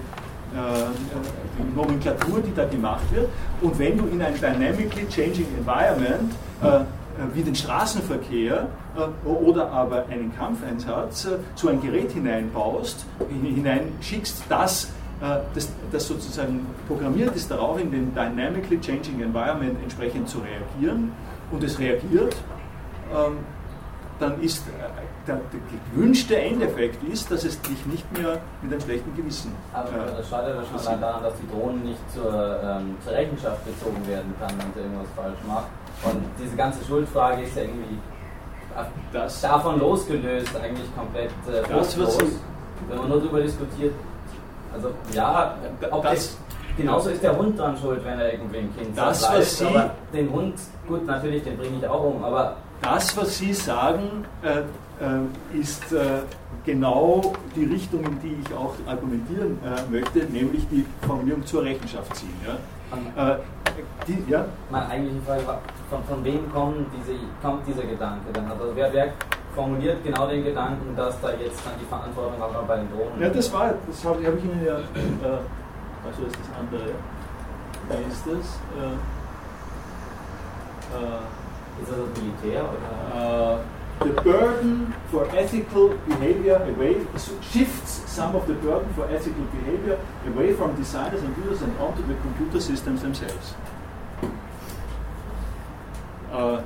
die Nomenklatur, die da gemacht wird. Und wenn du in ein dynamically changing environment äh, wie den Straßenverkehr äh, oder aber einen Kampfeinsatz äh, so ein Gerät hineinbaust, hineinschickst, das, das, das sozusagen programmiert ist darauf, in den dynamically changing environment entsprechend zu reagieren und es reagiert, ähm, dann ist der, gewünschte Endeffekt ist, dass es dich nicht mehr mit einem schlechten Gewissen. Aber äh, das scheitert ja schon daran, dass die Drohnen nicht zur, ähm, zur Rechenschaft gezogen werden kann, wenn sie irgendwas falsch macht. Und diese ganze Schuldfrage ist ja irgendwie das, davon losgelöst, eigentlich komplett äh, das, was wenn man nur darüber diskutiert. Also ja, ob das, genauso ist der Hund dran schuld, wenn er irgendwie ein Kind das, was Sie, aber den Hund, gut, natürlich, den bringe ich auch um, aber das, was Sie sagen, äh, äh, ist äh, genau die Richtung, in die ich auch argumentieren äh, möchte, nämlich die Formulierung zur Rechenschaft ziehen. Ja? Äh, die, ja? Meine eigentliche Frage war, von, von wem kommen diese, kommt dieser Gedanke dann? Also wer, wer formuliert genau den Gedanken, dass da jetzt dann die Verantwortung auch bei den Drohnen Ja, das war, das habe hab ich Ihnen ja, äh, also ist das andere, wer ist das? Äh, äh, ist das das Militär oder? The burden for ethical behavior away shifts some of the burden for ethical behavior away from designers and users and onto the computer systems themselves. Äh,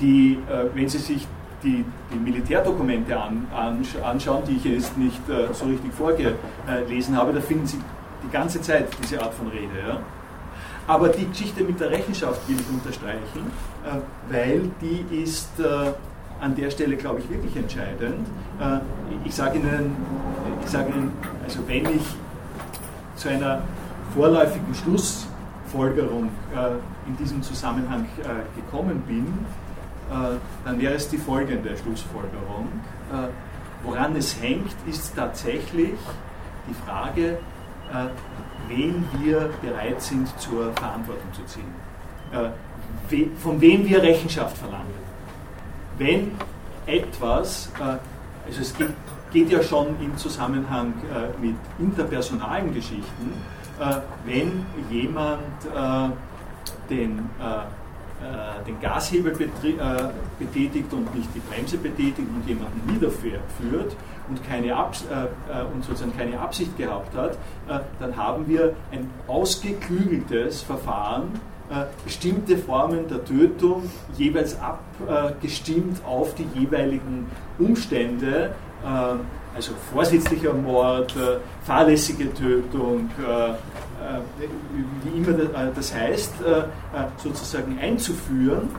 die, äh, wenn Sie sich die, die Militärdokumente an, an, anschauen, die ich jetzt nicht äh, so richtig vorgelesen habe, da finden Sie die ganze Zeit diese Art von Rede. Ja? Aber die Geschichte mit der Rechenschaft will ich unterstreichen, äh, weil die ist äh, an der Stelle, glaube ich, wirklich entscheidend. Äh, ich sage Ihnen, ich sage Ihnen, also wenn ich zu einer vorläufigen Schlussfolgerung in diesem Zusammenhang gekommen bin, dann wäre es die folgende Schlussfolgerung. Woran es hängt, ist tatsächlich die Frage, wen wir bereit sind zur Verantwortung zu ziehen, äh, von wem wir Rechenschaft verlangen. Wenn etwas, äh, also es geht, ja schon im Zusammenhang äh, mit interpersonalen Geschichten, wenn jemand den den Gashebel betätigt und nicht die Bremse betätigt und jemanden niederführt, und, keine Abs äh, äh, und sozusagen keine Absicht gehabt hat, äh, dann haben wir ein ausgeklügeltes Verfahren, äh, bestimmte Formen der Tötung jeweils abgestimmt auf die jeweiligen Umstände also vorsätzlicher Mord, fahrlässige Tötung, wie immer das heißt, sozusagen einzuführen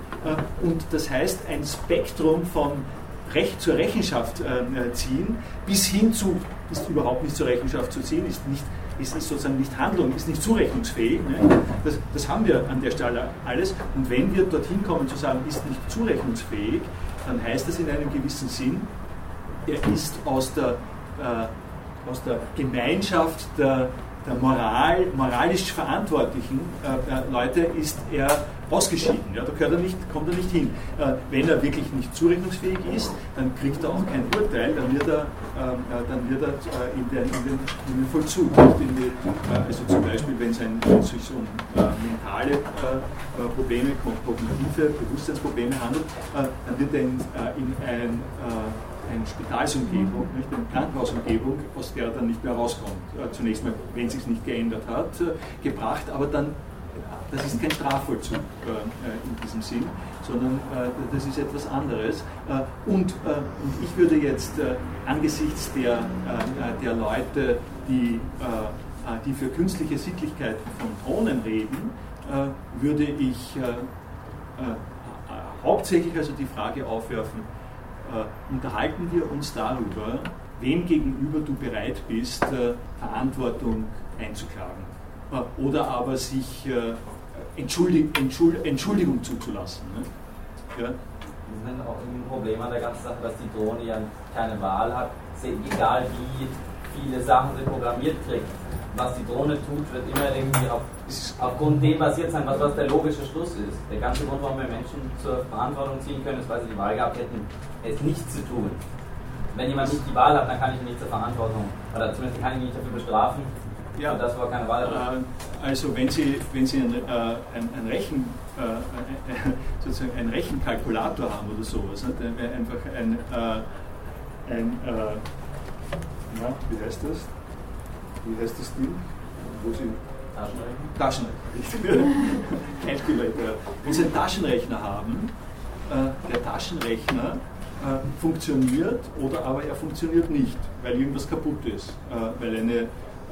und das heißt ein Spektrum von Recht zur Rechenschaft ziehen bis hin zu, ist überhaupt nicht zur Rechenschaft zu ziehen, ist nicht ist, ist sozusagen nicht Handlung, ist nicht zurechnungsfähig. Ne? Das, das, haben wir an der Stelle alles. Und wenn wir dorthin kommen zu sagen, ist nicht zurechnungsfähig, dann heißt das in einem gewissen Sinn, er ist aus der, äh, aus der Gemeinschaft der, der Moral, moralisch verantwortlichen äh, äh Leute ist er ausgeschieden. Ja, da er nicht, kommt er nicht hin. Äh, wenn er wirklich nicht zurechnungsfähig ist, dann kriegt er auch kein Urteil, dann wird er, äh, dann wird er äh, in, den, in, den, in den Vollzug. In die, äh, also zum Beispiel, wenn es sich um äh, mentale äh, Probleme, kognitive Bewusstseinsprobleme handelt, dann wird er in, in ein eine Spitalsumgebung, nicht, eine Krankenhausumgebung, aus der er dann nicht mehr rauskommt. zunächst mal, wenn es sich nicht geändert hat, gebracht, aber dann das ist kein Strafvollzug äh, äh, in diesem Sinn, sondern äh, das ist etwas anderes. Und, ich würde jetzt angesichts der, der Leute, die, die für künstliche Sittlichkeiten von Drohnen reden, würde ich hauptsächlich also die Frage aufwerfen, unterhalten wir uns darüber, wem gegenüber du bereit bist, Verantwortung einzuklagen oder aber sich Entschuldig, Entschuld, Entschuldigung zuzulassen. Ne? Ja? Das ist auch ein Problem an der ganzen Sache, dass die Drohne ja keine Wahl hat. Egal wie viele Sachen sie programmiert kriegt, was die Drohne tut, wird immer irgendwie auf, aufgrund dem basiert sein, was, was der logische Schluss ist. Der ganze Grund, warum wir Menschen zur Verantwortung ziehen können, ist, weil sie die Wahl gehabt hätten, es nicht zu tun. Wenn jemand nicht die Wahl hat, dann kann ich ihn nicht zur Verantwortung, oder zumindest kann ich ihn nicht dafür bestrafen, ja, das war keine Wahl. Äh, also wenn Sie, wenn Sie ein, äh, ein, ein Rechen, äh, sozusagen einen Rechenkalkulator haben oder sowas, ne, dann wäre einfach ein, ein na, wie heißt das? Wie heißt das Ding? Wo Sie Taschenrechner. Taschenrechner. [laughs] Wenn Sie einen Taschenrechner haben, der Taschenrechner funktioniert oder aber er funktioniert nicht, weil irgendwas kaputt ist, weil eine äh,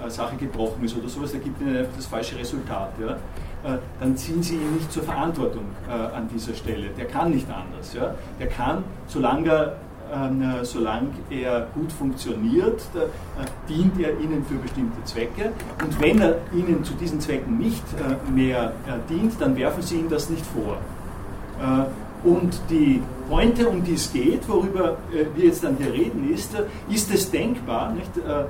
Sache gebrochen ist oder sowas, da gibt Ihnen einfach das falsche Resultat. Ja? Äh, dann ziehen Sie ihn nicht zur Verantwortung äh, an dieser Stelle. Der kann nicht anders. Ja? Der kann, solange er, äh, solange er gut funktioniert, äh, dient er Ihnen für bestimmte Zwecke. Und wenn er Ihnen zu diesen Zwecken nicht äh, mehr dient, dann werfen Sie ihm das nicht vor. Und die Pointe, um die es geht, worüber wir jetzt dann hier reden, ist, ist es denkbar, nicht, äh,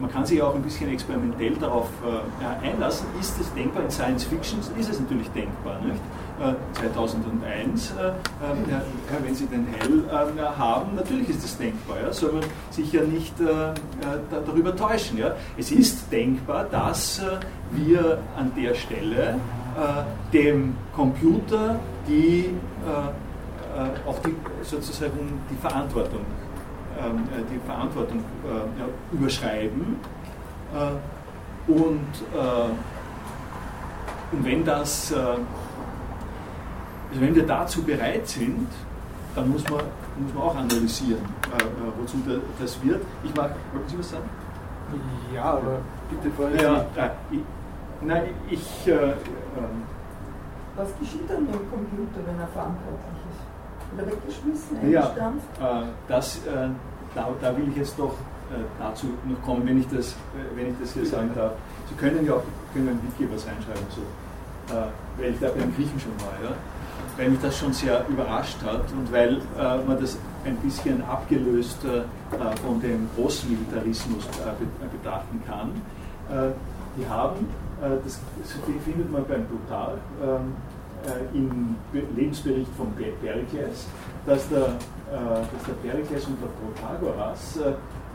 man kann sich auch ein bisschen experimentell darauf äh, einlassen. Ist es denkbar in Science Fiction? Ist es natürlich denkbar. Nicht? 2001, äh, wenn Sie den Hell haben, natürlich ist es denkbar, ja, soll man sich ja nicht darüber täuschen. Ja. Es ist denkbar, dass wir an der Stelle dem Computer die, auch die, sozusagen die Verantwortung ähm, äh, die Verantwortung äh, überschreiben. Äh, und, und wenn das, also wenn wir dazu bereit sind, dann muss man, muss man auch analysieren, wozu das wird. Ich mag, wollten Sie was sagen? Ja, aber bitte vorher. Ja, ich, nein, ich. Äh, ähm, was geschieht dann mit dem Computer, wenn er verantwortlich ist? Oder weggeschmissen, eingestampft? Ja, äh, das, äh, da, da, will ich jetzt doch äh, dazu noch kommen, wenn ich das, äh, wenn ich das hier sagen darf. Sie können ja auch können einen was reinschreiben, so, äh, weil ich da beim Griechen schon war, ja? weil mich das schon sehr überrascht hat und weil äh, man das ein bisschen abgelöst von dem Großmilitarismus betrachten kann. die haben, das findet man beim Plutarch, ähm, im Lebensbericht von Perikles, dass der, dass der Perikles und der Protagoras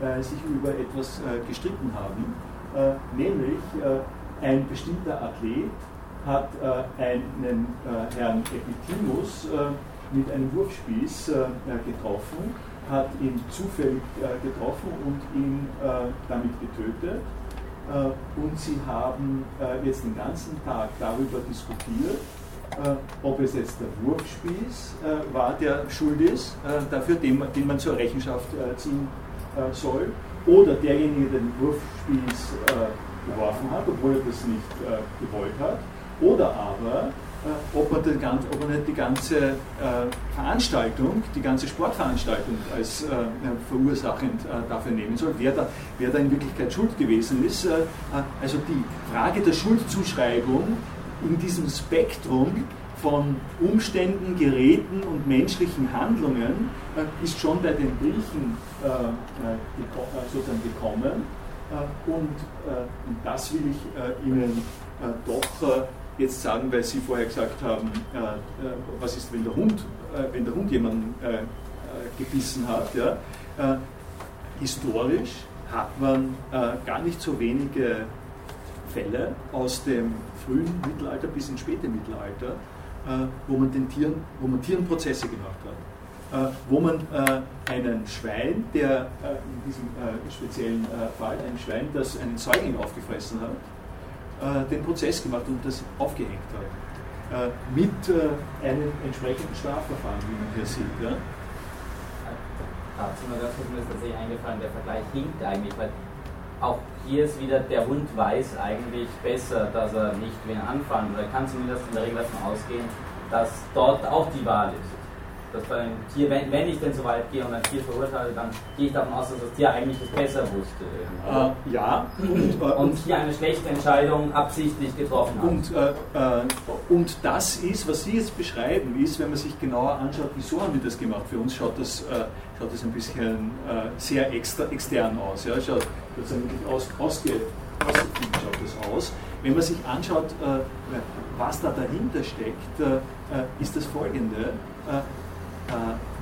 äh, sich über etwas äh, gestritten haben, äh, nämlich ein bestimmter Athlet hat einen Herrn Epitimus mit einem Wurfspieß getroffen, hat ihn zufällig getroffen und ihn damit getötet. und sie haben jetzt den ganzen Tag darüber diskutiert, ob es jetzt der Wurfspieß war, der schuld ist, dafür, den, den man zur Rechenschaft ziehen soll, oder derjenige, der den Wurfspieß geworfen hat, obwohl er das nicht gewollt hat, oder aber äh, ob man, den, ob man nicht die ganze äh, Veranstaltung, die ganze Sportveranstaltung als äh, verursachend dafür nehmen soll, wer da, wer da in Wirklichkeit schuld gewesen ist. also die Frage der Schuldzuschreibung in diesem Spektrum von Umständen, Geräten und menschlichen Handlungen ist schon bei den Griechen sozusagen gekommen. Und, und das will ich Ihnen doch jetzt sagen, weil Sie vorher gesagt haben, äh, äh, was ist, wenn der Hund, äh, wenn der Hund jemanden äh, äh, gebissen hat. Ja? Äh, historisch hat man gar nicht so wenige Fälle aus dem frühen Mittelalter bis ins späte Mittelalter, wo man den Tieren, wo man Tieren Prozesse gemacht hat. wo man einen Schwein, der in diesem speziellen Fall, ein Schwein, das einen Säugling aufgefressen hat, äh, den Prozess gemacht und das aufgehängt hat. Äh, mit äh, einem entsprechenden Strafverfahren, wie man hier sieht. Ja? Dazu noch ganz kurz, mir ist tatsächlich eingefallen, der Vergleich hinkt eigentlich, weil auch hier ist wieder, der Hund weiß eigentlich besser, dass er nicht wen anfangen, oder kann zumindest in der Regel davon ausgehen, dass dort auch die Wahl ist dass bei einem Tier, wenn, wenn ich denn so weit gehe und ein Tier verurteile, dann gehe ich davon aus, dass das Tier eigentlich das besser wusste. Äh, ja. Und, äh, und, hier eine schlechte Entscheidung absichtlich getroffen hat. Und, äh, äh, und das ist, was Sie jetzt beschreiben, ist, wenn man sich genauer anschaut, wieso haben wir das gemacht? Für uns schaut das, äh, schaut das ein bisschen äh, sehr extra, extern aus. Ja? Schaut wirklich aus, ausge, schaut das aus. Wenn man sich anschaut, was da dahinter steckt, ist das folgende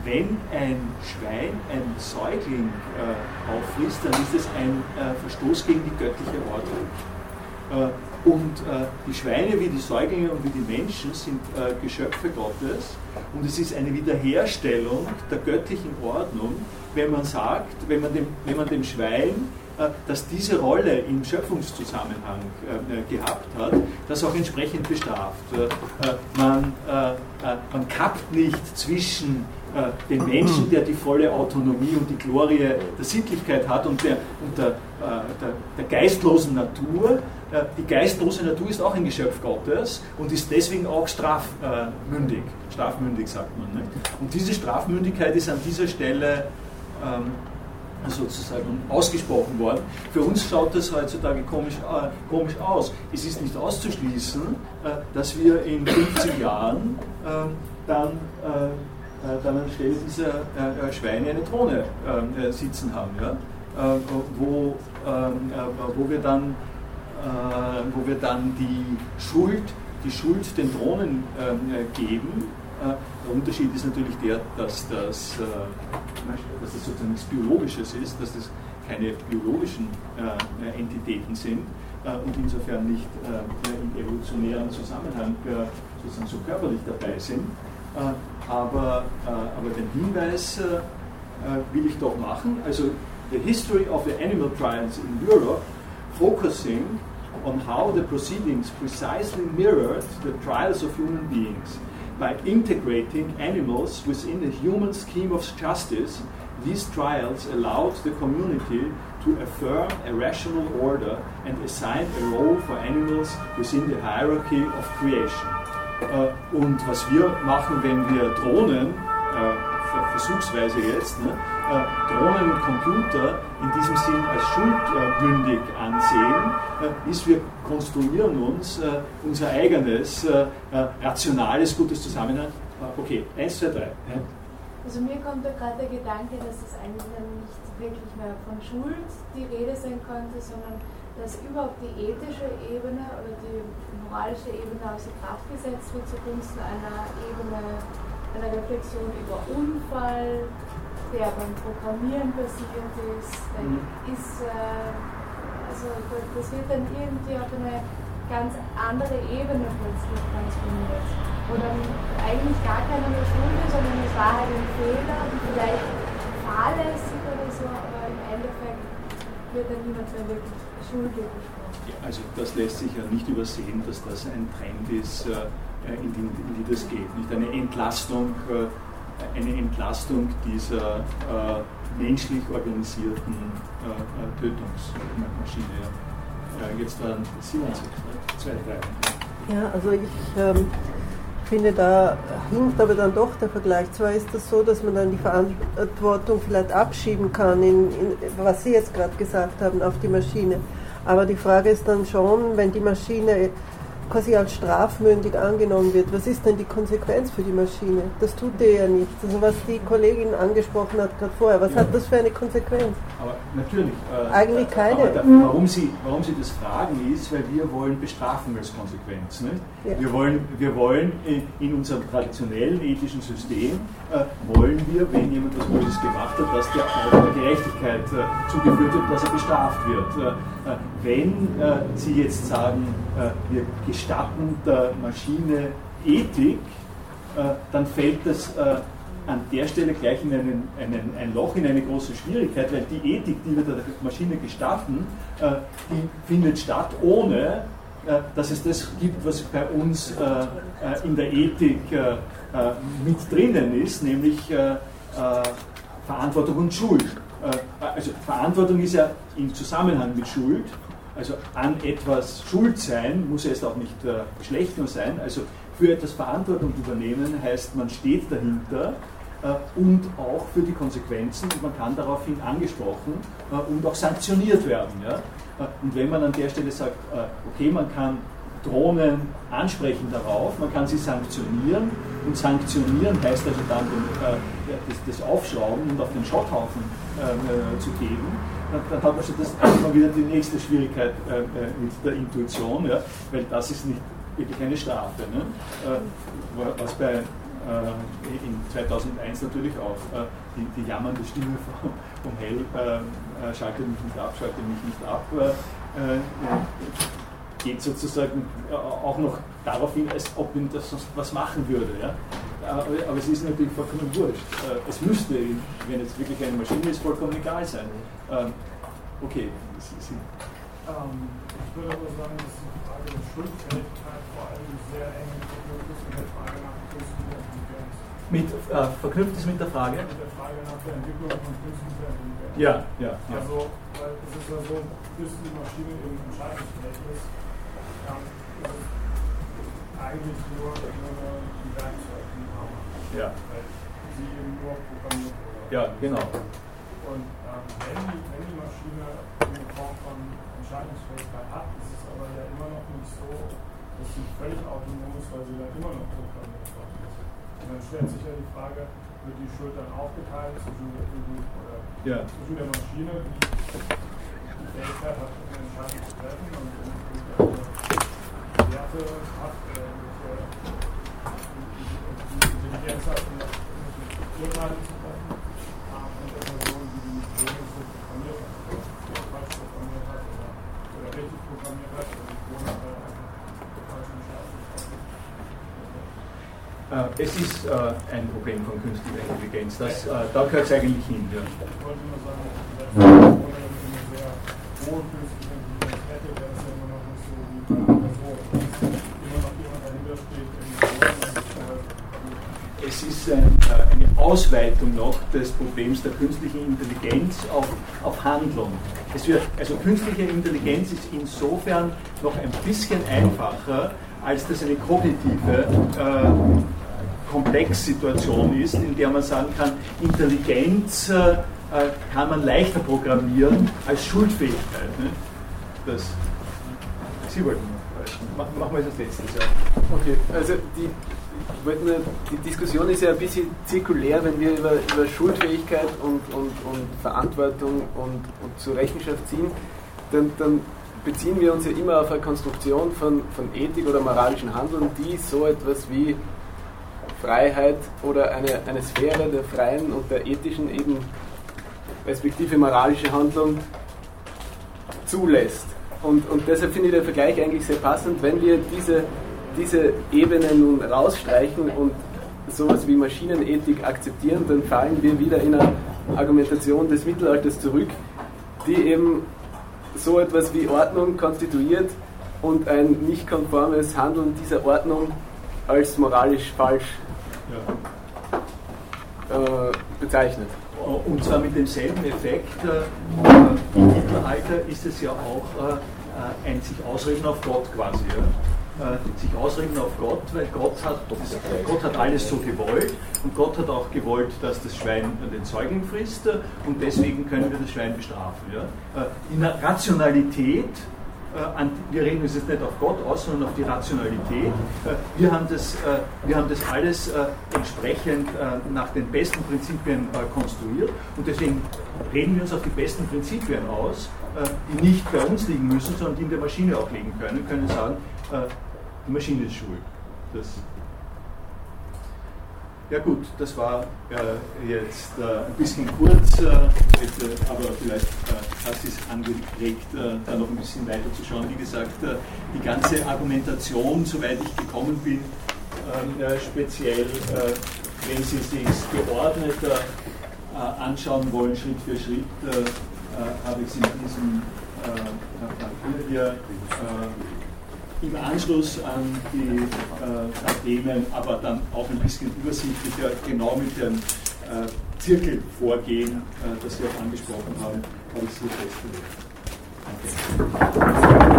wenn ein Schwein ein Säugling äh, auffrisst, dann ist es ein äh, Verstoß gegen die göttliche Ordnung. Und die Schweine wie die Säuglinge und wie die Menschen sind Geschöpfe Gottes und es ist eine Wiederherstellung der göttlichen Ordnung, wenn man sagt, wenn man dem, wenn man dem Schwein äh, das diese Rolle im Schöpfungszusammenhang äh, gehabt hat, das auch entsprechend bestraft. Äh, man, man kappt nicht zwischen den Menschen, der die volle Autonomie und die Glorie der Sittlichkeit hat und der, und der, der, der geistlosen Natur. Die geistlose Natur ist auch ein Geschöpf Gottes und ist deswegen auch strafmündig. Strafmündig sagt man. Nicht? Und diese Strafmündigkeit ist an dieser Stelle ähm, sozusagen ausgesprochen worden. Für uns schaut das heutzutage komisch, äh, komisch aus. Es ist nicht auszuschließen, äh, dass wir in 50 Jahren äh, dann, äh, äh, dann anstelle dieser äh, Schweine eine Drohne sitzen haben, ja? wo, ähm, wo, wir dann, wo wir dann die Schuld, die Schuld den Drohnen geben der Unterschied ist natürlich der, dass das, äh, dass das sozusagen nichts Biologisches ist, dass das keine biologischen äh, Entitäten sind äh, und insofern nicht im evolutionären Zusammenhang sozusagen so körperlich dabei sind. aber, aber den Hinweis will ich doch machen. Also the history of the animal trials in Europe focusing on how the proceedings precisely mirrored the trials of human beings. By integrating animals within the human scheme of justice, these trials allowed the community to affirm a rational order and assign a role for animals within the hierarchy of creation. Uh, und was wir machen, wenn wir Drohnen, uh, versuchsweise jetzt, ne, uh, Drohnen und Computer in diesem Sinn als schuldmündig ansehen, ist, wir konstruieren uns äh, unser eigenes äh, äh, rationales, gutes Zusammenhang. Okay, eins, zwei, drei. Also mir kommt da gerade der Gedanke, dass es eigentlich nicht wirklich mehr von Schuld die Rede sein könnte, sondern dass überhaupt die ethische Ebene oder die moralische Ebene außer Kraft gesetzt wird zugunsten einer Ebene, einer Reflexion über Unfall, der beim Programmieren passiert ist, mhm. ist äh, also das wird dann irgendwie auf eine ganz andere Ebene plötzlich transponiert. Wo dann eigentlich gar keiner mehr schuld ist, sondern es war halt ein Fehler und vielleicht fahrlässig oder so, aber im Endeffekt wird dann niemand mehr wirklich schuldig gesprochen. Ja, also das lässt sich ja nicht übersehen, dass das ein Trend ist, äh, in die, in die das geht. Nicht eine Entlastung äh, eine Entlastung dieser äh, menschlich organisierten äh, Tötungsmaschine. Jetzt waren 77, ne? zwei, drei. Ja, also ich ähm, finde, da hinkt aber dann doch der Vergleich. Zwar ist das so, dass man dann die Verantwortung vielleicht abschieben kann, in, in, was Sie jetzt gerade gesagt haben, auf die Maschine. Aber die Frage ist dann schon, wenn die Maschine quasi als strafmündig angenommen wird, was ist denn die Konsequenz für die Maschine? Das tut ihr ja nicht. Also was die Kollegin angesprochen hat gerade vorher, was ja. hat das für eine Konsequenz? Aber natürlich. Äh, Eigentlich keine. Da, warum, Sie, warum Sie das fragen ist, weil wir wollen bestrafen als Konsequenz. Nicht? Ja. Wir, wollen, wir wollen in unserem traditionellen ethischen System, äh, wollen wir, wenn jemand was Böses gemacht hat, dass der, der Gerechtigkeit äh, zugeführt wird, dass er bestraft wird. Äh, äh, wenn äh, Sie jetzt sagen, wir gestatten der Maschine Ethik, dann fällt das an der Stelle gleich in einen, einen, ein Loch, in eine große Schwierigkeit, weil die Ethik, die wir der Maschine gestatten, die findet statt ohne, dass es das gibt, was bei uns in der Ethik mit drinnen ist, nämlich Verantwortung und Schuld. Also Verantwortung ist ja im Zusammenhang mit Schuld also an etwas schuld sein, muss erst auch nicht äh, schlecht nur sein. Also für etwas Verantwortung übernehmen heißt, man steht dahinter äh, und auch für die Konsequenzen und man kann daraufhin angesprochen äh, und auch sanktioniert werden. Ja? Äh, und wenn man an der Stelle sagt, äh, okay, man kann Drohnen ansprechen darauf, man kann sie sanktionieren und sanktionieren heißt also dann den, äh, das, das, Aufschrauben und auf den Schotthaufen zu geben dann hat man schon das mal wieder die nächste Schwierigkeit äh, äh, mit der Intuition, ja, weil das ist nicht wirklich eine Strafe. Ne? Äh, was bei äh, in 2001 natürlich auch äh, die, die, jammernde Stimme vom, vom Hell, äh, schalte mich nicht ab, schalte mich nicht ab, geht sozusagen auch noch darauf hin, als ob ihm das sonst was machen würde. Ja? Aber, aber, es ist natürlich vollkommen wurscht. Es müsste, wenn es wirklich eine Maschine ist, vollkommen egal sein. Ähm, okay. Ähm, ich würde aber sagen, dass die Frage der Schuldfähigkeit vor allem sehr eng verknüpft ist mit der Frage nach künstlicher Intelligenz. Mit, äh, verknüpft ist mit der Frage? Mit der Frage nach der Entwicklung von künstlicher Intelligenz. Ja, ja, ja. Also, weil es ist ja so, bis die Maschine eben entscheidungsfähig ist, eigentlich nur, nur ein Werkzeug, ein Hammer. Ja. Weil sie eben nur programmiert wurde. Ja, genau. Und ähm, wenn, die, wenn die Maschine eine Form von Entscheidungsfähigkeit hat, ist es aber ja immer noch nicht so, dass sie völlig autonom ist, weil sie dann immer noch programmiert worden ist. Und dann stellt sich ja die Frage, wird die Schuld dann aufgeteilt zwischen, oder ja. zwischen der Maschine, die es ist äh, ein Problem von künstlicher Intelligenz. Das, äh, da gehört es eigentlich hin. Ja. Ich wollte nur sagen, dass eine sehr steht, es ist ein, äh, eine Ausweitung noch des Problems der künstlichen Intelligenz auf, auf Handlung. Wird, also künstliche Intelligenz ist insofern noch ein bisschen einfacher, als das eine kognitive äh, Komplexsituation ist, in der man sagen kann, Intelligenz äh, kann man leichter programmieren als Schuldfähigkeit. Ne? Das, Sie wollten noch Machen wir das letztes Jahr. Okay, also die, nur, die Diskussion ist ja ein bisschen zirkulär, wenn wir über, über Schuldfähigkeit und, und, und Verantwortung und, und zur Rechenschaft ziehen, dann, dann beziehen wir uns ja immer auf eine Konstruktion von, von Ethik oder moralischen Handeln, die so etwas wie Freiheit oder eine, eine Sphäre der freien und der ethischen eben respektive moralische Handlung zulässt. Und, und deshalb finde ich den Vergleich eigentlich sehr passend, wenn wir diese, diese Ebene nun rausstreichen und sowas wie Maschinenethik akzeptieren, dann fallen wir wieder in eine Argumentation des Mittelalters zurück, die eben so etwas wie Ordnung konstituiert und ein nicht konformes Handeln dieser Ordnung als moralisch falsch äh, bezeichnet. Und zwar mit demselben Effekt. Äh, Im Mittelalter ist es ja auch äh, ein sich ausreden auf Gott quasi. Sich ausreden auf Gott, weil Gott hat, Gott hat alles so gewollt und Gott hat auch gewollt, dass das Schwein den Säugling frisst und deswegen können wir das Schwein bestrafen. In der Rationalität äh, wir reden uns jetzt nicht auf Gott aus, sondern auf die Rationalität. Äh, wir haben das, äh, wir haben das alles entsprechend nach den besten Prinzipien konstruiert und deswegen reden wir uns auf die besten Prinzipien aus, die nicht bei uns liegen müssen, sondern die in der Maschine auch liegen können, können sagen, die Maschine ist schuld. Das ja gut, das war äh, jetzt äh, ein bisschen kurz, äh, aber vielleicht äh, hat es angeregt, äh, da noch ein bisschen weiter zu schauen. Wie gesagt, äh, die ganze Argumentation, soweit ich gekommen bin, ähm, speziell, wenn Sie sich geordneter anschauen wollen, Schritt für Schritt, habe ich es in diesem Papier hier im Anschluss an die äh, Themen, aber dann auch ein bisschen übersichtlicher, genau mit dem äh, Zirkelvorgehen, äh, das Sie auch angesprochen haben, habe ich Sie festgelegt. Danke.